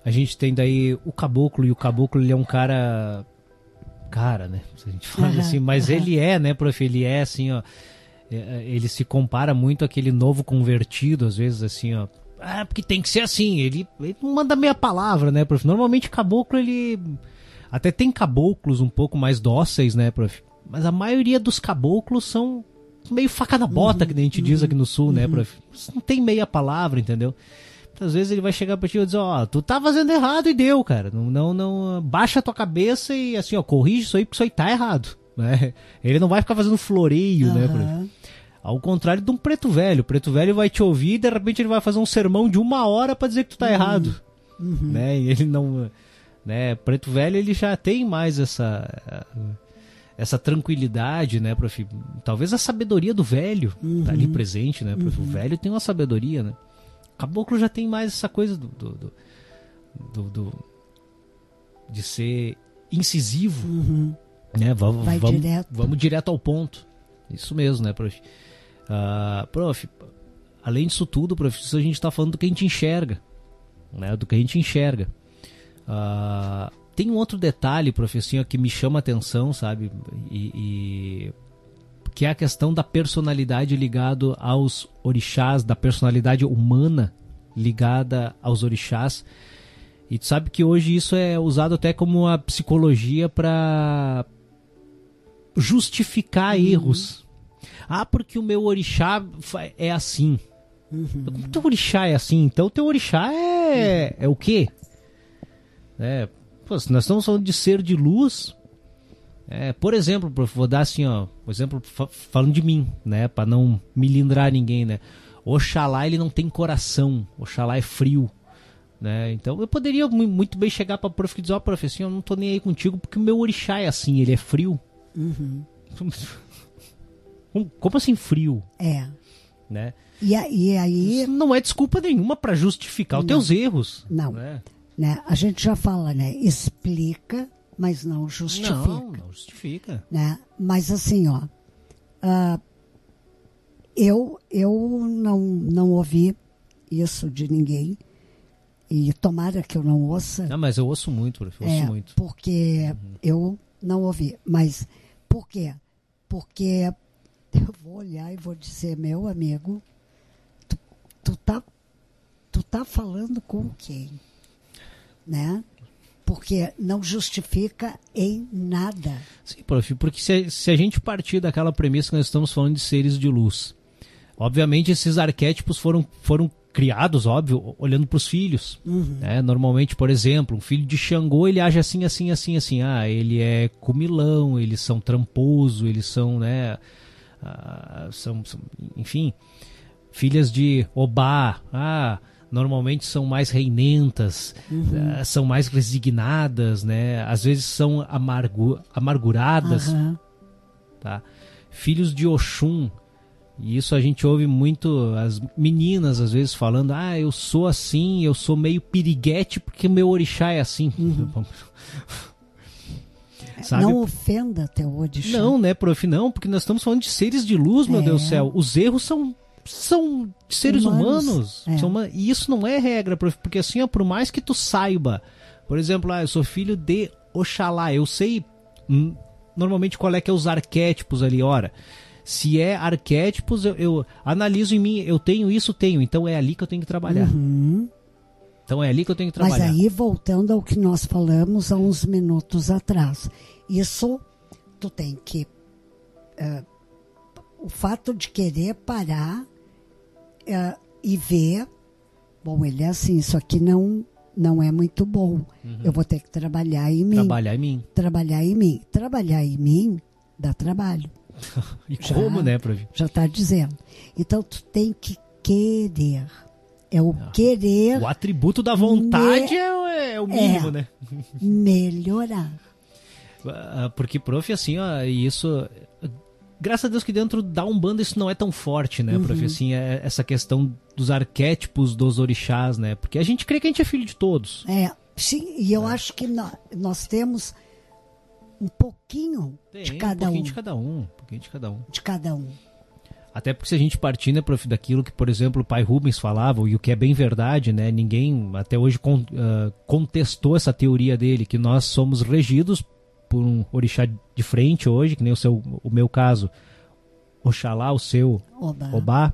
a gente tem daí o caboclo, e o caboclo ele é um cara. Cara, né? Se a gente fala Aham, assim, mas aham. ele é, né, prof? Ele é assim, ó. É, é, Ele se compara muito àquele novo convertido, às vezes, assim, ó. Ah, porque tem que ser assim. Ele, ele não manda meia palavra, né, prof? Normalmente caboclo, ele. Até tem caboclos um pouco mais dóceis, né, prof? Mas a maioria dos caboclos são meio faca na bota, que nem a gente diz aqui no sul, né, prof? Não tem meia palavra, entendeu? Às vezes ele vai chegar pra ti e dizer, ó, tu tá fazendo errado e deu, cara. Não, não, não, baixa a tua cabeça e assim, ó, corrige isso aí, porque isso aí tá errado, né? Ele não vai ficar fazendo floreio, né, prof? Ao contrário de um preto velho. O preto velho vai te ouvir e de repente ele vai fazer um sermão de uma hora pra dizer que tu tá errado. Né? E ele não. Né? Preto velho ele já tem mais essa. Essa tranquilidade, né, prof? Talvez a sabedoria do velho tá ali presente, né, prof? O velho tem uma sabedoria, né? O caboclo já tem mais essa coisa do. do, do, do- do- de ser incisivo, né? Vamos, Vai vamos, direto. vamos direto ao ponto. Isso mesmo, né, prof? Ah, prof, além disso tudo, prof, a gente está falando do que a gente enxerga, né? Do que a gente enxerga. Ah, tem um outro detalhe, prof, assim, ó, que me chama a atenção, sabe? E, e- que é a questão da personalidade ligado aos orixás, da personalidade humana ligada aos orixás. E tu sabe que hoje isso é usado até como a psicologia para justificar erros. Ah, porque o meu orixá é assim. Como o teu orixá é assim? Então o teu orixá é, é o quê? É, pô, se nós estamos falando de ser de luz, é, por exemplo, prof, vou dar assim, ó, por exemplo, fa- falando de mim, né, para não milindrar ninguém, né? Oxalá ele não tem coração, Oxalá é frio. Né? Então eu poderia mu- muito bem chegar pra prof e dizer, ó, prof, assim, eu não tô nem aí contigo porque o meu orixá é assim, ele é frio. Uhum. [LAUGHS] Como, como assim frio? É. Né? E, e aí, Isso não é desculpa nenhuma pra justificar os Não. teus erros. Não. Né? né, a gente já fala, né? Explica, mas não justifica. Não, não justifica. né? Mas assim, ó, ah, eu eu não não ouvi isso de ninguém e tomara que eu não ouça, Não, mas eu ouço muito, prof, eu ouço é, muito. porque eu não ouvi. Mas por quê? Porque eu vou olhar e vou dizer, meu amigo, tu, tu tá tu tá falando com quem, né? Porque não justifica em nada. Sim, prof, porque se, se a gente partir daquela premissa que nós estamos falando de seres de luz, obviamente esses arquétipos foram, foram criados, óbvio, olhando para os filhos. né? Normalmente, por exemplo, um filho de Xangô, ele age assim, assim, assim, assim. Ah, ele é comilão, eles são tramposo, eles são, né, ah, são, são- enfim, filhas de Obá, ah, normalmente são mais reinentas, ah, são mais resignadas, né? Às vezes são amargu amarguradas, Aham. tá? Filhos de Oxum. E isso a gente ouve muito as meninas às vezes falando: "Ah, eu sou assim, eu sou meio piriguete porque meu orixá é assim". [LAUGHS] Sabe? Não ofenda teu orixá. Não, né, prof? Não, porque nós estamos falando de seres de luz, meu É. Deus do céu. Os erros são, são seres Humanos. humanos. É. São huma- E isso não é regra, prof. Porque assim, ó, por mais que tu saiba, por exemplo, ah, eu sou filho de Oxalá, eu sei hum, normalmente qual é que é os arquétipos ali, ora. Se é arquétipos, eu, eu analiso em mim, eu tenho isso, tenho, então é ali que eu tenho que trabalhar. Uhum. Então é ali que eu tenho que Mas trabalhar. aí, voltando ao que nós falamos há uns minutos atrás, isso tu tem que. eh, o fato de querer parar eh, e ver, bom, ele é assim, isso aqui não, não é muito bom. Eu vou ter que trabalhar em mim. Trabalhar em mim. Trabalhar em mim. Trabalhar em mim dá trabalho. [LAUGHS] E Já. como, né, prof? Já está dizendo. Então tu tem que querer. É o querer O atributo da vontade é, o- é o mínimo, É. né? melhorar. [LAUGHS] Ah, Porque, prof, assim, ó, isso. Graças a Deus que dentro da Umbanda isso não é tão forte, né, prof? Assim, é essa questão dos arquétipos dos orixás, né? Porque a gente crê que a gente é filho de todos. É, sim, e eu acho que nó- nós temos um pouquinho de Tem, cada um pouquinho um. de cada um. Um pouquinho de cada um. De cada um. Até porque se a gente partir, né, prof, daquilo que, por exemplo, o pai Rubens falava, e o que é bem verdade, né? Ninguém até hoje con- ah, contestou essa teoria dele, que nós somos regidos por um orixá de frente hoje, que nem o, seu, o meu caso, Oxalá, o seu Oba. Obá.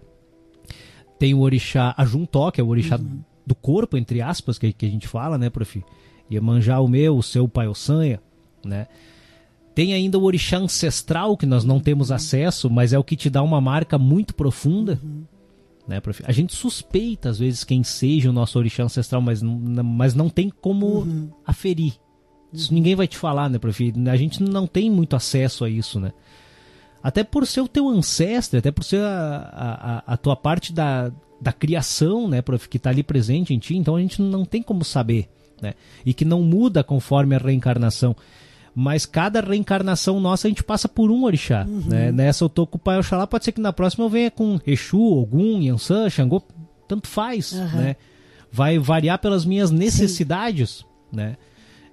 Tem o orixá Ajuntó, que é o orixá do corpo, entre aspas, que, que a gente fala, né, prof? Iemanjá o meu, o seu pai Ossanha, né? Tem ainda o orixá ancestral, que nós não temos acesso, mas é o que te dá uma marca muito profunda. Né, prof? A gente suspeita, às vezes, quem seja o nosso orixá ancestral, mas, não- mas não tem como aferir. Isso ninguém vai te falar, né, prof? A gente não tem muito acesso a isso, né? Até por ser o teu ancestre, até por ser a, a, a- a tua parte da, da criação, né, prof, que está ali presente em ti, então a gente não tem como saber, né? E que não muda conforme a reencarnação. Mas cada reencarnação nossa a gente passa por um orixá, né? Nessa eu tô com o Pai Oxalá, pode ser que na próxima eu venha com Exu, Ogum, Yansan, Xangô, tanto faz, Aham. né? Vai variar pelas minhas necessidades, né?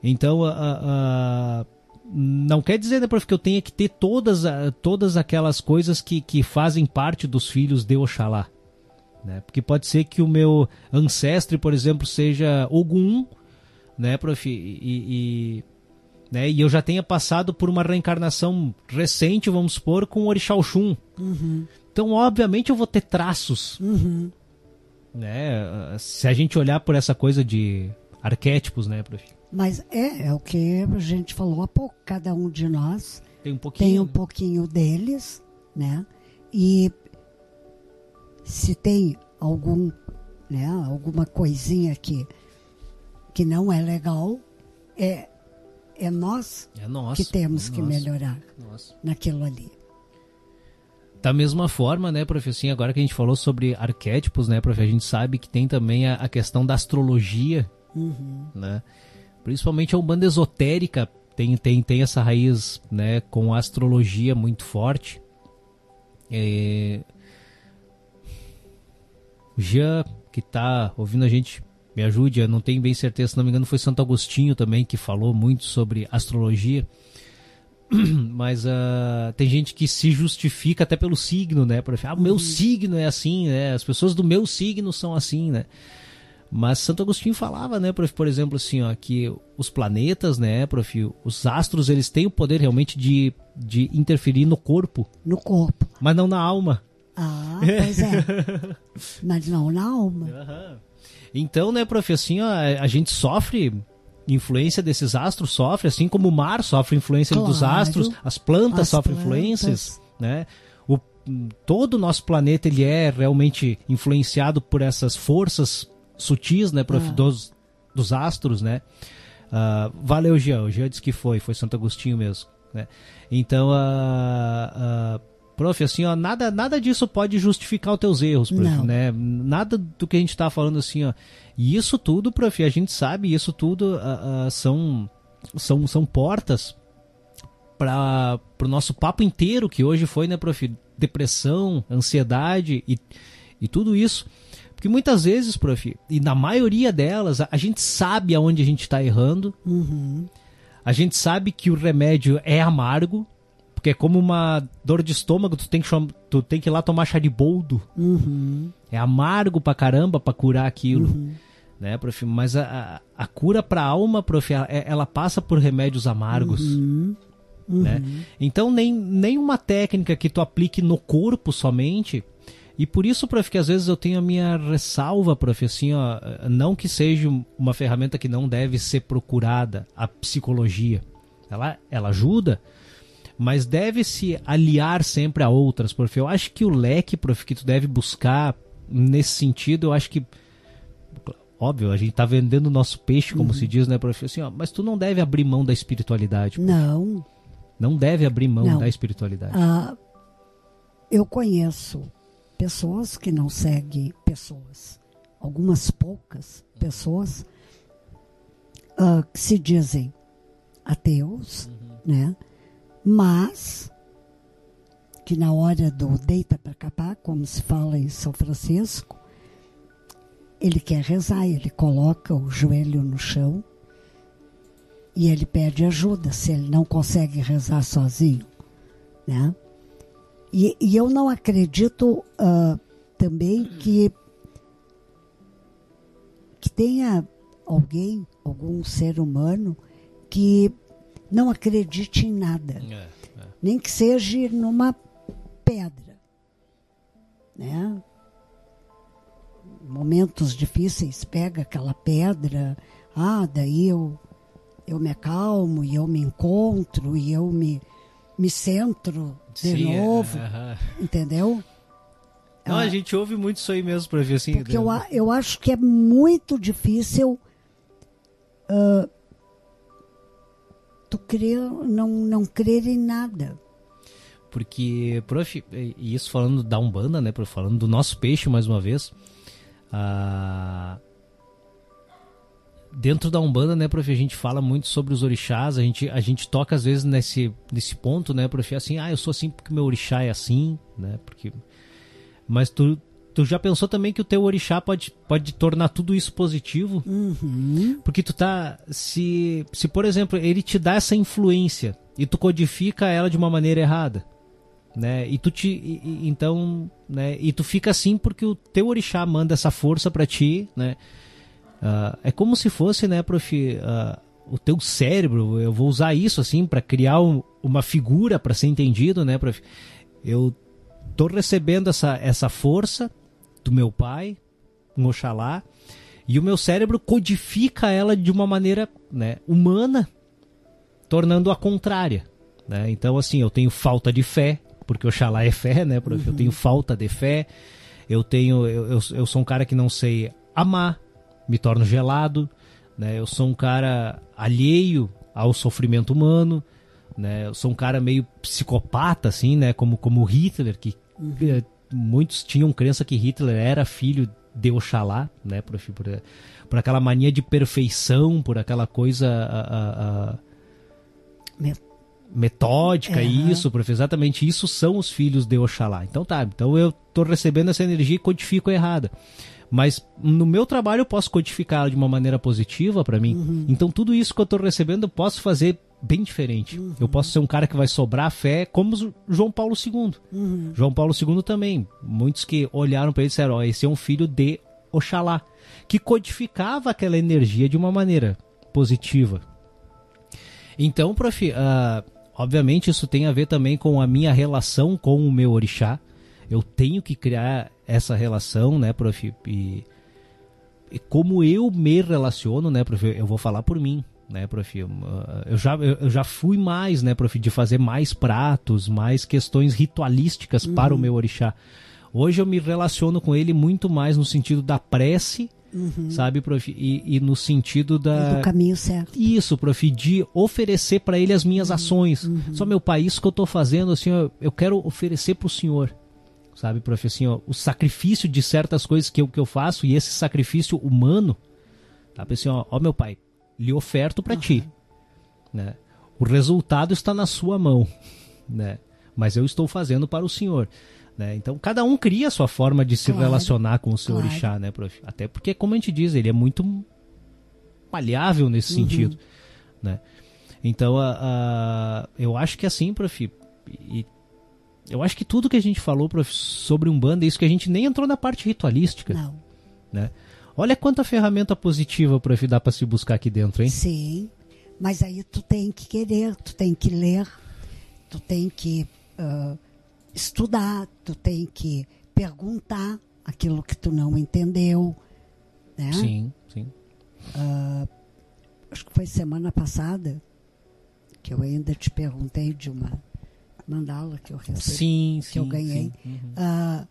Então, a- a- a- não quer dizer, né, prof, que eu tenha que ter todas, todas aquelas coisas que, que fazem parte dos filhos de Oxalá. Né? Porque pode ser que o meu ancestre, por exemplo, seja Ogum, né, prof, e, e- né, e eu já tenha passado por uma reencarnação recente, vamos supor, com o Orixá Oxum. Então, obviamente, eu vou ter traços. Uhum. Né? Se a gente olhar por essa coisa de arquétipos, né, prof? Mas é, é o que a gente falou há pouco. Cada um de nós Tem um pouquinho. tem um pouquinho deles, né? E se tem algum, né, alguma coisinha que, que não é legal, é, é nós É nosso. que temos é que nosso, melhorar Nossa. naquilo ali. Da mesma forma, né, prof, assim, agora que a gente falou sobre arquétipos, né, prof, a gente sabe que tem também a, a questão da astrologia, Uhum. né? Principalmente a Umbanda esotérica tem, tem, tem essa raiz, né, com a astrologia muito forte. É... Jean, que tá ouvindo a gente, me ajude, eu não tenho bem certeza, se não me engano foi Santo Agostinho também que falou muito sobre astrologia. [CLEARS THROAT] Mas ah, tem gente que se justifica até pelo signo, né? Prof? Ah, o meu signo é assim, né? As pessoas do meu signo são assim, né? Mas Santo Agostinho falava, né, prof, por exemplo, assim, ó, que os planetas, né, prof, os astros, eles têm o poder realmente de, de interferir no corpo, No corpo. mas não na alma. Ah, [LAUGHS] pois é. Mas não na alma. Então, né, prof, assim, ó, a gente sofre influência desses astros, sofre, assim como o mar sofre influência Claro. dos astros, as plantas As sofrem plantas. influências, né? O, todo o nosso planeta ele é realmente influenciado por essas forças sutis, né, prof, Ah. dos, dos astros, né? Ah, valeu, Jean. O Jean disse que foi, foi Santo Agostinho mesmo, né? Então, ah, ah, prof, assim, ó, nada, nada disso pode justificar os teus erros, prof, Não. né? Nada do que a gente tá falando assim, ó. E isso tudo, prof, a gente sabe, isso tudo ah, ah, são, são, são portas para o nosso papo inteiro que hoje foi, né, prof? Depressão, ansiedade e, e tudo isso. Porque muitas vezes, prof, e na maioria delas, a, a gente sabe aonde a gente está errando, Uhum. a gente sabe que o remédio é amargo, porque é como uma dor de estômago, tu tem que, tu tem que ir lá tomar chá de boldo. Uhum. É amargo pra caramba pra curar aquilo. Né, prof? Mas a, a, a cura pra alma, prof, ela, ela passa por remédios amargos. Uhum. Né? Então, nem, nem uma técnica que tu aplique no corpo somente. E por isso, prof, que às vezes eu tenho a minha ressalva, prof, assim, ó, não que seja uma ferramenta que não deve ser procurada, a psicologia. Ela, ela ajuda, mas deve se aliar sempre a outras, prof. Eu acho que o leque, prof, que tu deve buscar nesse sentido, eu acho que óbvio, a gente tá vendendo o nosso peixe, como se diz, né, prof? Assim, ó, mas tu não deve abrir mão da espiritualidade. prof. Não. Não deve abrir mão Não. da espiritualidade. Ah, eu conheço pessoas que não seguem pessoas, algumas poucas pessoas ah, que se dizem ateus, né? Mas que na hora do deita para capar, como se fala em São Francisco, ele quer rezar, ele coloca o joelho no chão e ele pede ajuda se ele não consegue rezar sozinho, né? E, e eu não acredito ah, também que que tenha alguém, algum ser humano que não acredite em nada, É, nem que seja numa pedra, né? Momentos difíceis, pega aquela pedra, ah, daí eu eu me acalmo e eu me encontro e eu me me centro de Sim, é, novo, aham. entendeu? Não, Ah, a gente ouve muito isso aí mesmo, prof. Assim, porque eu, eu acho que é muito difícil ah, tu crer, não, não crer em nada. Porque, prof, e isso falando da Umbanda, né, falando do nosso peixe mais uma vez, ah, dentro da Umbanda, né, prof, a gente fala muito sobre os orixás, a gente, a gente toca às vezes nesse, nesse ponto, né, prof, assim, ah, eu sou assim porque meu orixá é assim, né, porque... Mas tu, tu já pensou também que o teu orixá pode, pode tornar tudo isso positivo? Uhum. Porque tu tá. Se, se, por exemplo, ele te dá essa influência e tu codifica ela de uma maneira errada. Né? E tu te. e- então. Né? E tu fica assim porque o teu orixá manda essa força pra ti, né? Ah, é como se fosse, né, prof. ah, o teu cérebro, eu vou usar isso assim pra criar um- uma figura pra ser entendido, né, prof? Eu tô recebendo essa, essa força do meu pai, um Oxalá, e o meu cérebro codifica ela de uma maneira né, humana, tornando-a contrária. Né? Então, assim, eu tenho falta de fé, porque Oxalá é fé, né, prof? Eu tenho falta de fé, eu tenho. Eu, eu, eu sou um cara que não sei amar, me torno gelado, né? Eu sou um cara alheio ao sofrimento humano, né? Eu sou um cara meio psicopata, assim, né? Como, como Hitler, que eh, muitos tinham crença que Hitler era filho de Oxalá, né, prof, por, por aquela mania de perfeição, por aquela coisa a- a- a- Me- metódica, É. isso, prof, exatamente isso são os filhos de Oxalá. Então tá, então eu tô recebendo essa energia e codifico errada. Mas no meu trabalho eu posso codificar de uma maneira positiva para mim. Então tudo isso que eu tô recebendo eu posso fazer bem diferente. Eu posso ser um cara que vai sobrar fé como João Paulo II. João Paulo II também. Muitos que olharam para ele e disseram: ó, esse é um filho de Oxalá, que codificava aquela energia de uma maneira positiva. Então, prof, ah, obviamente isso tem a ver também com a minha relação com o meu orixá. Eu tenho que criar essa relação, né, prof? E, e como eu me relaciono, né, prof? Eu vou falar por mim, né, prof? Eu, eu já, eu, eu já fui mais, né, prof? De fazer mais pratos, mais questões ritualísticas para o meu orixá. Hoje eu me relaciono com ele muito mais no sentido da prece, sabe, prof? E, e no sentido da. do caminho certo. Isso, prof, de oferecer para ele as minhas ações. Só meu pai, isso que eu tô fazendo, assim, ó, eu quero oferecer pro senhor. Sabe, prof, assim, ó, o sacrifício de certas coisas que eu, que eu faço e esse sacrifício humano, sabe, assim, ó, ó meu pai, lhe oferto para ti, né? O resultado está na sua mão, né? Mas eu estou fazendo para o senhor. Né? Então, cada um cria a sua forma de se Claro, relacionar com o seu claro. orixá, né, prof? Até porque, como a gente diz, ele é muito maleável nesse sentido, né? Então, a, a- eu acho que assim, prof, e eu acho que tudo que a gente falou, prof, sobre Umbanda, é isso que a gente nem entrou na parte ritualística, Não. né? Olha quanta ferramenta positiva, prof, dá para se buscar aqui dentro, hein? Sim. Mas aí tu tem que querer, tu tem que ler, tu tem que ah, estudar, tu tem que perguntar aquilo que tu não entendeu. Né? Sim, sim. Acho que foi semana passada que eu ainda te perguntei de uma mandala que eu recebi. Sim, sim. que eu ganhei. sim. Uhum. Ah,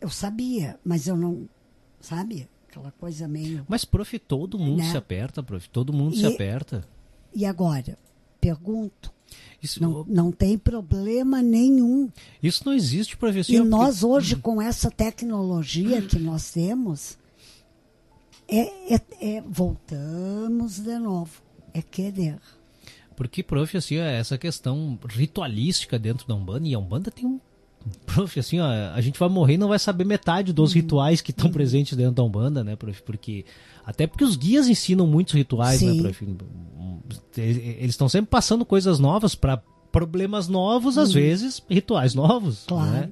eu sabia, mas eu não. Sabe? Aquela coisa meio. Mas, prof, todo mundo Né? se aperta, prof. Todo mundo se E- aperta. E agora? Pergunto. Isso Não, não tem problema nenhum. isso não existe, prof. assim, E porque- nós hoje, com essa tecnologia que nós temos, é, é- é- voltamos de novo. É querer. Porque, prof, assim, essa questão ritualística dentro da Umbanda, e a Umbanda tem um. Prof, assim, ó, a gente vai morrer e não vai saber metade Uhum. dos rituais que estão presentes dentro da Umbanda, né, prof? Porque. Até porque os guias ensinam muitos rituais, Sim. né, prof? Eles estão sempre passando coisas novas para problemas novos, às vezes, rituais novos. Uhum. Claro. Né?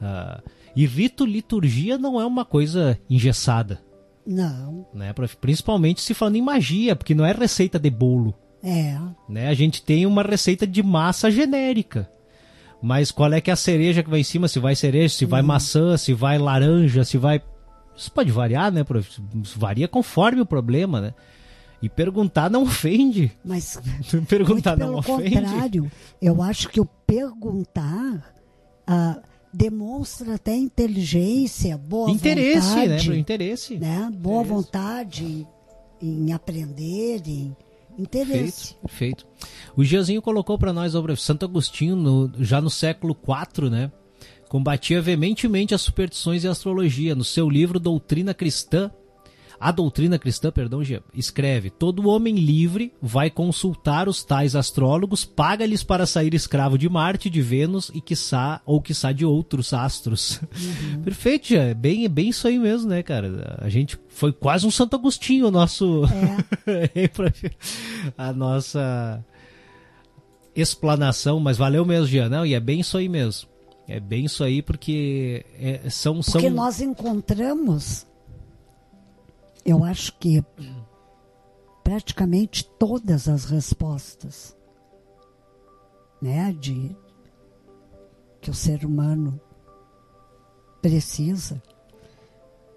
Ah, e rito, liturgia não é uma coisa engessada, Não. né, prof? Principalmente se falando em magia, porque não é receita de bolo É. né? A gente tem uma receita de massa genérica. Mas qual é que é a cereja que vai em cima? Se vai cereja, se vai maçã, se vai laranja, se vai. Isso pode variar, né, prof? Isso varia conforme o problema, né? E perguntar não ofende. Mas [LAUGHS] perguntar não pelo ofende. contrário, eu acho que o perguntar ah, demonstra até inteligência, boa Interesse, né? vontade. Pro interesse. né? Boa Interesse. vontade em, em aprender, em interesse. Perfeito. O Giazinho colocou para nós sobre Santo Agostinho, no- já no século IV, né? Combatia veementemente as superstições e a astrologia. No seu livro Doutrina Cristã, a doutrina cristã, perdão, escreve: Todo homem livre vai consultar os tais astrólogos, paga-lhes para sair escravo de Marte, de Vênus e quiçá, ou quiçá de outros astros. [LAUGHS] Perfeito, Gia. É bem, é bem isso aí mesmo, né, cara? A gente foi quase um Santo Agostinho, o nosso. É, [LAUGHS] a nossa explanação, mas valeu mesmo, Gia. Não, e é bem isso aí mesmo. É bem isso aí, porque é- são. são... porque nós encontramos, eu acho que praticamente todas as respostas, né, de que o ser humano precisa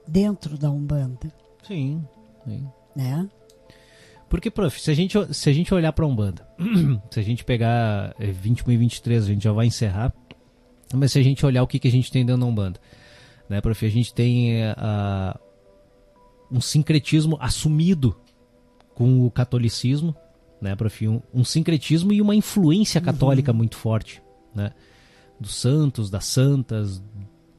dentro da Umbanda, Sim, sim. né? Porque, prof, se a gente, se a gente olhar pra Umbanda, [CLEARS THROAT] se a gente pegar é, 21 e 23, a gente já vai encerrar, mas se a gente olhar o que, que a gente tem dentro da Umbanda, né, prof, a gente tem é, a- um sincretismo assumido com o catolicismo, né, prof, um, um sincretismo e uma influência católica muito forte, né, dos santos, das santas,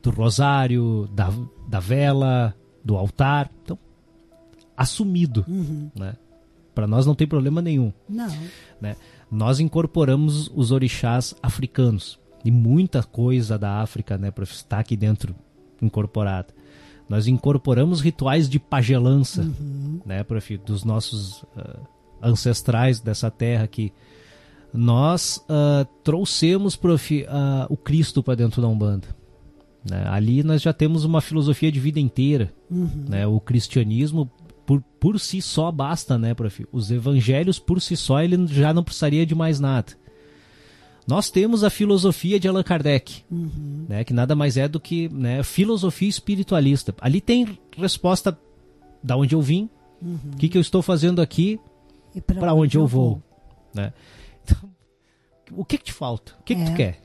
do rosário, da, da vela, do altar. Então, assumido, né? Para nós não tem problema nenhum, Não. né? Nós incorporamos os orixás africanos e muita coisa da África, né, prof, está aqui dentro incorporada. Nós incorporamos rituais de pagelança, né, prof, dos nossos ah, ancestrais dessa terra aqui. Nós ah, trouxemos, prof, ah, o Cristo para dentro da Umbanda. né? Ali nós já temos uma filosofia de vida inteira. Né? O cristianismo, por, por si só, basta, né, prof? Os evangelhos, por si só, ele já não precisaria de mais nada. Nós temos a filosofia de Allan Kardec, né, que nada mais é do que né, filosofia espiritualista. Ali tem resposta da onde eu vim, o que, que eu estou fazendo aqui, E para onde eu vou. Né? Então, o que, que te falta? O que, que tu É. quer?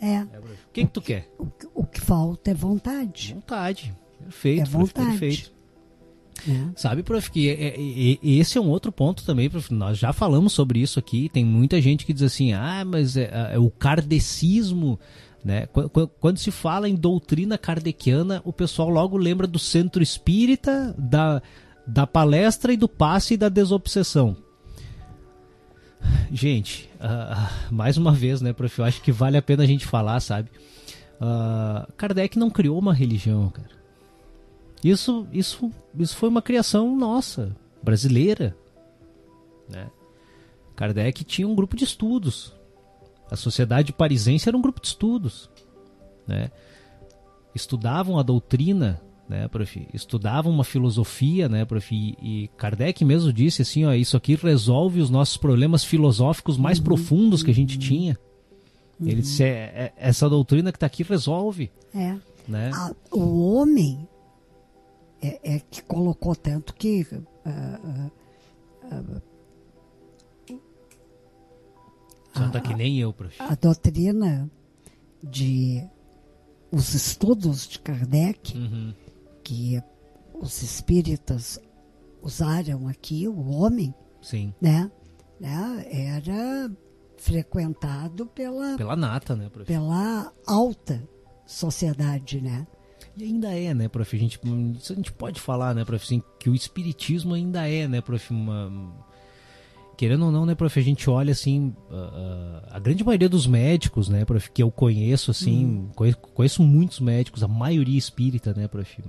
É. O que, que tu quer? O, que- o que falta é vontade. Vontade. Perfeito, É vontade. perfeito. Né? Sabe, prof, que é- é- é- esse é um outro ponto também, prof. Nós já falamos sobre isso aqui. Tem muita gente que diz assim: ah, mas é, é o kardecismo. Né? Qu- qu- Quando se fala em doutrina kardeciana, o pessoal logo lembra do centro espírita, da, da palestra e do passe e da desobsessão. Gente, ah, mais uma vez, né, prof? Eu acho que vale a pena a gente falar, sabe? Ah, Kardec não criou uma religião, cara. Isso, isso, isso foi uma criação nossa, brasileira. Né? Kardec tinha um grupo de estudos. A sociedade parisense era um grupo de estudos. Né? Estudavam a doutrina, né, prof? Estudavam uma filosofia, né, prof? E, Kardec mesmo disse assim, ó, isso aqui resolve os nossos problemas filosóficos mais profundos que a gente tinha. Ele disse, é, é- essa doutrina que está aqui resolve, É. né? A- o homem é, é que colocou tanto que ah, Só tá que nem eu, prof. a doutrina de os estudos de Kardec Uhum. que os espíritas usaram aqui, o homem, Sim. né, né era frequentado pela, Pela nata, né, prof? pela alta sociedade, né? E ainda é, né, prof? A gente, a gente pode falar, né, prof, assim, que o espiritismo ainda é, né, prof, uma... Querendo ou não, né, prof, a gente olha, assim, a, a- grande maioria dos médicos, né, prof, que eu conheço, assim, conheço, conheço muitos médicos, a maioria espírita, né, prof,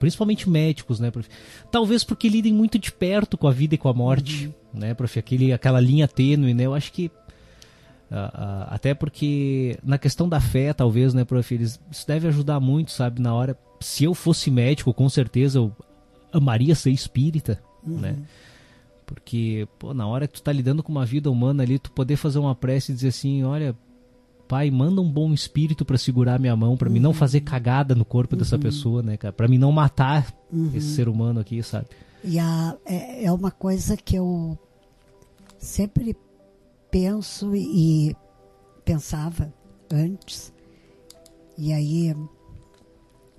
principalmente médicos, né, prof, talvez porque lidem muito de perto com a vida e com a morte, né, prof, aquele, aquela linha tênue, né, eu acho que ah, até porque na questão da fé, talvez, né, prof, eles, isso deve ajudar muito, sabe? Na hora, se eu fosse médico, com certeza eu amaria ser espírita, né? Porque, pô, na hora que tu tá lidando com uma vida humana ali, tu poder fazer uma prece e dizer assim, olha, pai, manda um bom espírito pra segurar minha mão, pra mim não fazer cagada no corpo dessa pessoa, né, cara? Pra mim não matar esse ser humano aqui, sabe? E a, é, é uma coisa que eu sempre penso e, pensava antes. E aí,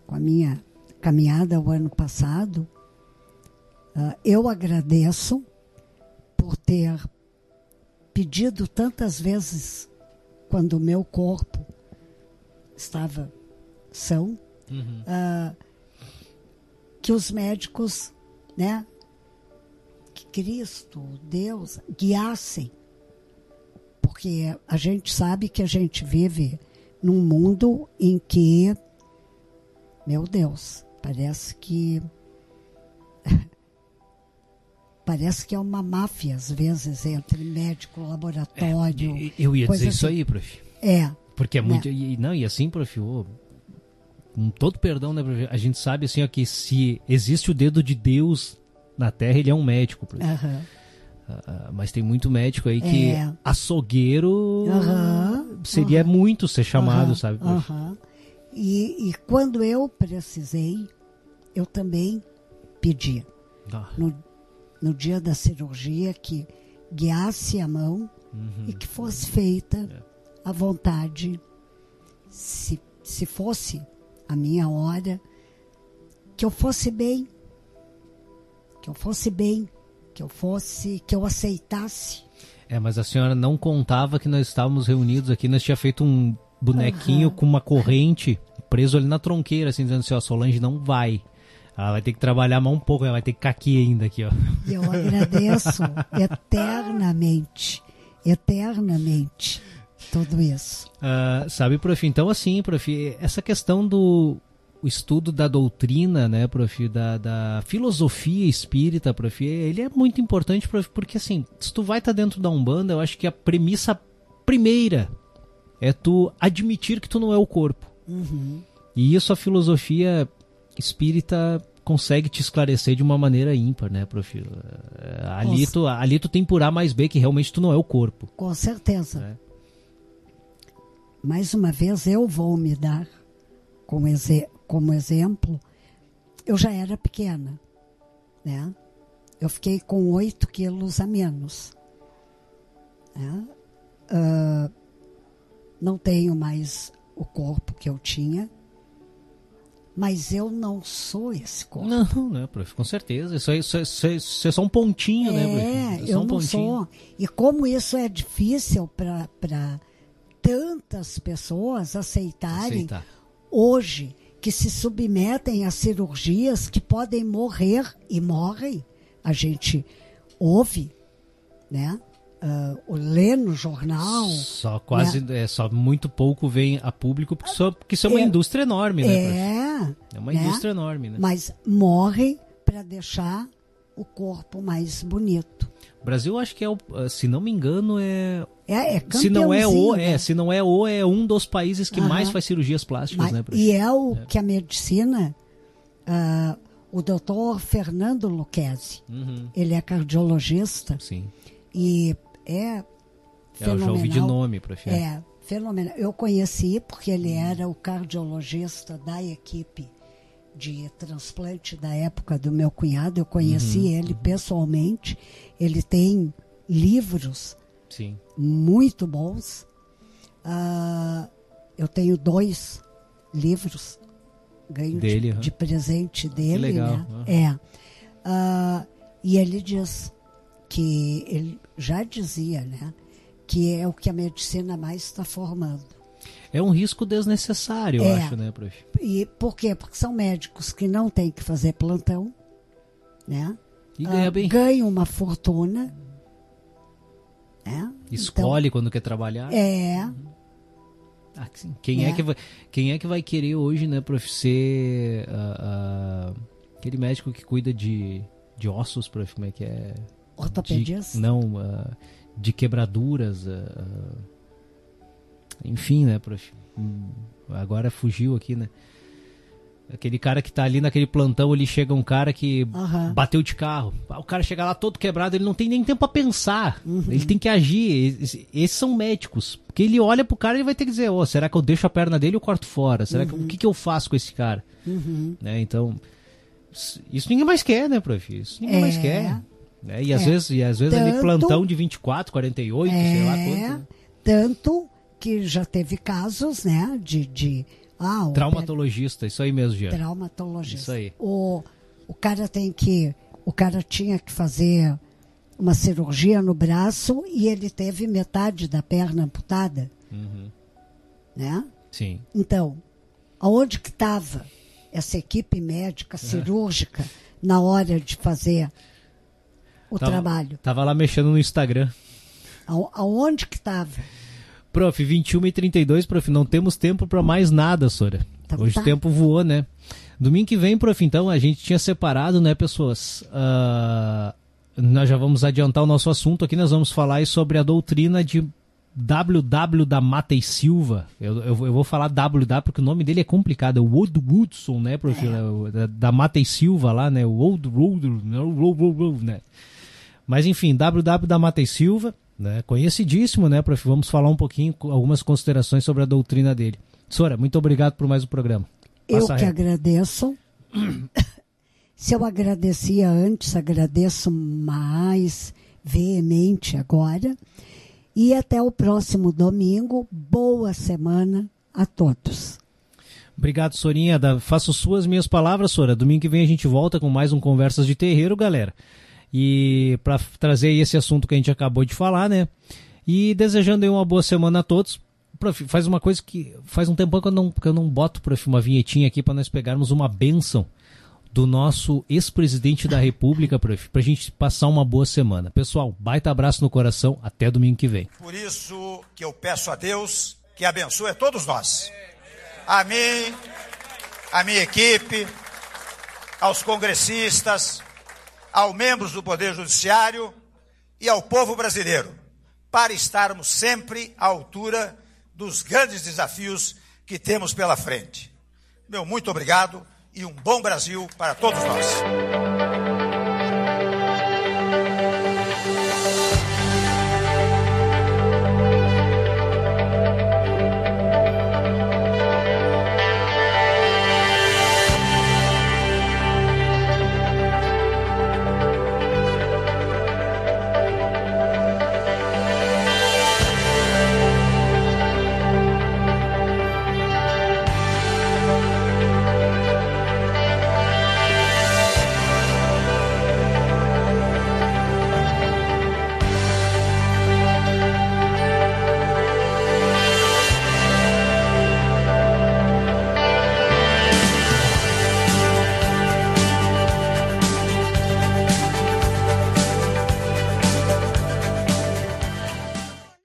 com a minha caminhada o ano passado, ah, eu agradeço por ter pedido tantas vezes, quando o meu corpo estava são, ah, que os médicos, né, que Cristo, Deus, guiassem. Porque a gente sabe que a gente vive num mundo em que, meu Deus, parece que. [LAUGHS] Parece que é uma máfia, às vezes, entre médico, laboratório. E- Eu ia dizer isso assim. aí, prof. É, Porque é Né? muito. E, não, e assim, prof, ô, com todo perdão, né, prof, a gente sabe assim ó, que se existe o dedo de Deus na Terra, ele é um médico, prof. aham. Ah, mas tem muito médico aí que É. açougueiro Aham, seria muito ser chamado, Aham, sabe? E, e quando eu precisei, eu também pedi. Ah, no, no dia da cirurgia que guiasse a mão uhum. e que fosse feita É. à vontade, se, se fosse a minha hora, que eu fosse bem, que eu fosse bem, que eu fosse, que eu aceitasse. É, mas a senhora não contava que nós estávamos reunidos aqui, nós tinha feito um bonequinho com uma corrente preso ali na tronqueira, assim, dizendo assim, ó, Solange não vai. Ela vai ter que trabalhar mais um pouco, ela vai ter que ficar aqui ainda, aqui, ó. Eu agradeço [LAUGHS] eternamente, eternamente, tudo isso. Ah, sabe, prof, então assim, prof, essa questão do o estudo da doutrina, né, prof, da, da filosofia espírita, prof, ele é muito importante, prof, porque assim, se tu vai estar dentro da Umbanda, eu acho que a premissa primeira é tu admitir que tu não é o corpo. E isso a filosofia espírita consegue te esclarecer de uma maneira ímpar, né, prof? Eh, Ali Nossa. tu, ali tu tem por A mais B que realmente tu não é o corpo. Com certeza. né? Mais uma vez eu vou me dar como, como exemplo. Eu já era pequena, né? Eu fiquei com 8 quilos a menos. né? Ah, não tenho mais o corpo que eu tinha, mas eu não sou esse corpo. Não, né, prof? Com certeza. Isso é, isso é- isso é- é só um pontinho, né, prof? É, é eu um não sou. E como isso é difícil para tantas pessoas aceitarem Aceitar. hoje, que se submetem a cirurgias que podem morrer e morrem, a gente ouve, né? O lê no jornal. Só quase, é, só muito pouco vem a público, porque, só, porque isso é uma É. indústria enorme, né? É, É uma né? indústria enorme, né? mas morrem para deixar o corpo mais bonito. Brasil, acho que é, o, se não me engano, é É, é se não é o, é, né? se não é o, é um dos países que Aham. mais faz cirurgias plásticas, Mas- né, e é o que a medicina, ah, o doutor Fernando Lucchesi, Uhum, ele é cardiologista sim. e é É, eu já ouvi de fenomenal. nome, prof. É, fenomenal. Eu conheci porque ele era o cardiologista da equipe de transplante da época do meu cunhado. Eu conheci Uhum, ele pessoalmente. Ele tem livros Sim. muito bons. Ah, eu tenho dois livros ganho Dele, de, aham. de presente dele, legal, né? É. Ah, e ele diz que ele já dizia, né, que é o que a medicina mais está formando. É um risco desnecessário, eu É. acho, né, prof? E por quê? Porque são médicos que não têm que fazer plantão, né? E Ah, ganha bem. ganham uma fortuna, né? Escolhe quando quer trabalhar. Então, é, Ah, sim. Quem, é. É. que vai, quem é que vai querer hoje, né, prof, ser ah, ah, aquele médico que cuida de, de ossos, prof, como é que é? ortopedista. Não, ah, de quebraduras. ah, ah, enfim, né, prof? Hum, Agora fugiu aqui, né? Aquele cara que tá ali naquele plantão, ele chega um cara que Aham. bateu de carro. Ah, O cara chega lá todo quebrado, ele não tem nem tempo pra pensar. Uhum. Ele tem que agir. Esses, são médicos. Porque ele olha pro cara e vai ter que dizer, ó, será que eu deixo a perna dele ou corto fora? Será que o que, que eu faço com esse cara? Uhum. Né? Então, isso ninguém mais quer, né, prof? Isso ninguém É. mais quer. Né? E às É. vezes, e às vezes ali Tanto- plantão de 24, 48, sei lá É, quanto. né? tanto que já teve casos, né, de, de ah, Traumatologista, isso aí mesmo, Jean. traumatologista. Isso aí. O, o cara tem que, o cara tinha que fazer uma cirurgia no braço e ele teve metade da perna amputada, Uhum. né? Sim. Então, aonde que estava essa equipe É. médica cirúrgica na hora de fazer o Tava- trabalho? Tava lá mexendo no Instagram. Ao- Aonde que estava? Prof, 21 e 32, prof, não temos tempo pra mais nada, Sora. Tá- Hoje tá. o tempo voou, né? Domingo que vem, prof, então, a gente tinha separado, né, pessoas? Ah, nós já vamos adiantar o nosso assunto aqui, nós vamos falar sobre a doutrina de WW da Mata e Silva. Eu, eu, eu vou falar WW porque o nome dele é complicado, é o Old Woodson, né, prof? É. O Da, da Mata e Silva lá, né? O Old Road, né? Mas enfim, WW da Mata e Silva, né? Conhecidíssimo, né, prof? Vamos falar um pouquinho, algumas considerações sobre a doutrina dele. Sora, muito obrigado por mais um programa. Eu Passa que reto. agradeço. [COUGHS] Se eu agradecia antes, agradeço mais veemente agora. E até o próximo domingo. Boa semana a todos. Obrigado, Sorinha. Faço suas minhas palavras, Sora. Domingo que vem a gente volta com mais um Conversas de Terreiro, galera. E para trazer esse assunto que a gente acabou de falar, né? E desejando uma boa semana a todos. prof, faz uma coisa que faz um tempo que eu não, que eu não boto, prof, uma vinhetinha aqui para nós pegarmos uma benção do nosso ex-presidente da República, prof, pra gente passar uma boa semana. Pessoal, baita abraço no coração, até domingo que vem. Por isso que eu peço a Deus que abençoe a todos nós. A mim, a minha equipe, aos congressistas, aos membros do Poder Judiciário e ao povo brasileiro, para estarmos sempre à altura dos grandes desafios que temos pela frente. Meu muito obrigado e um bom Brasil para todos nós.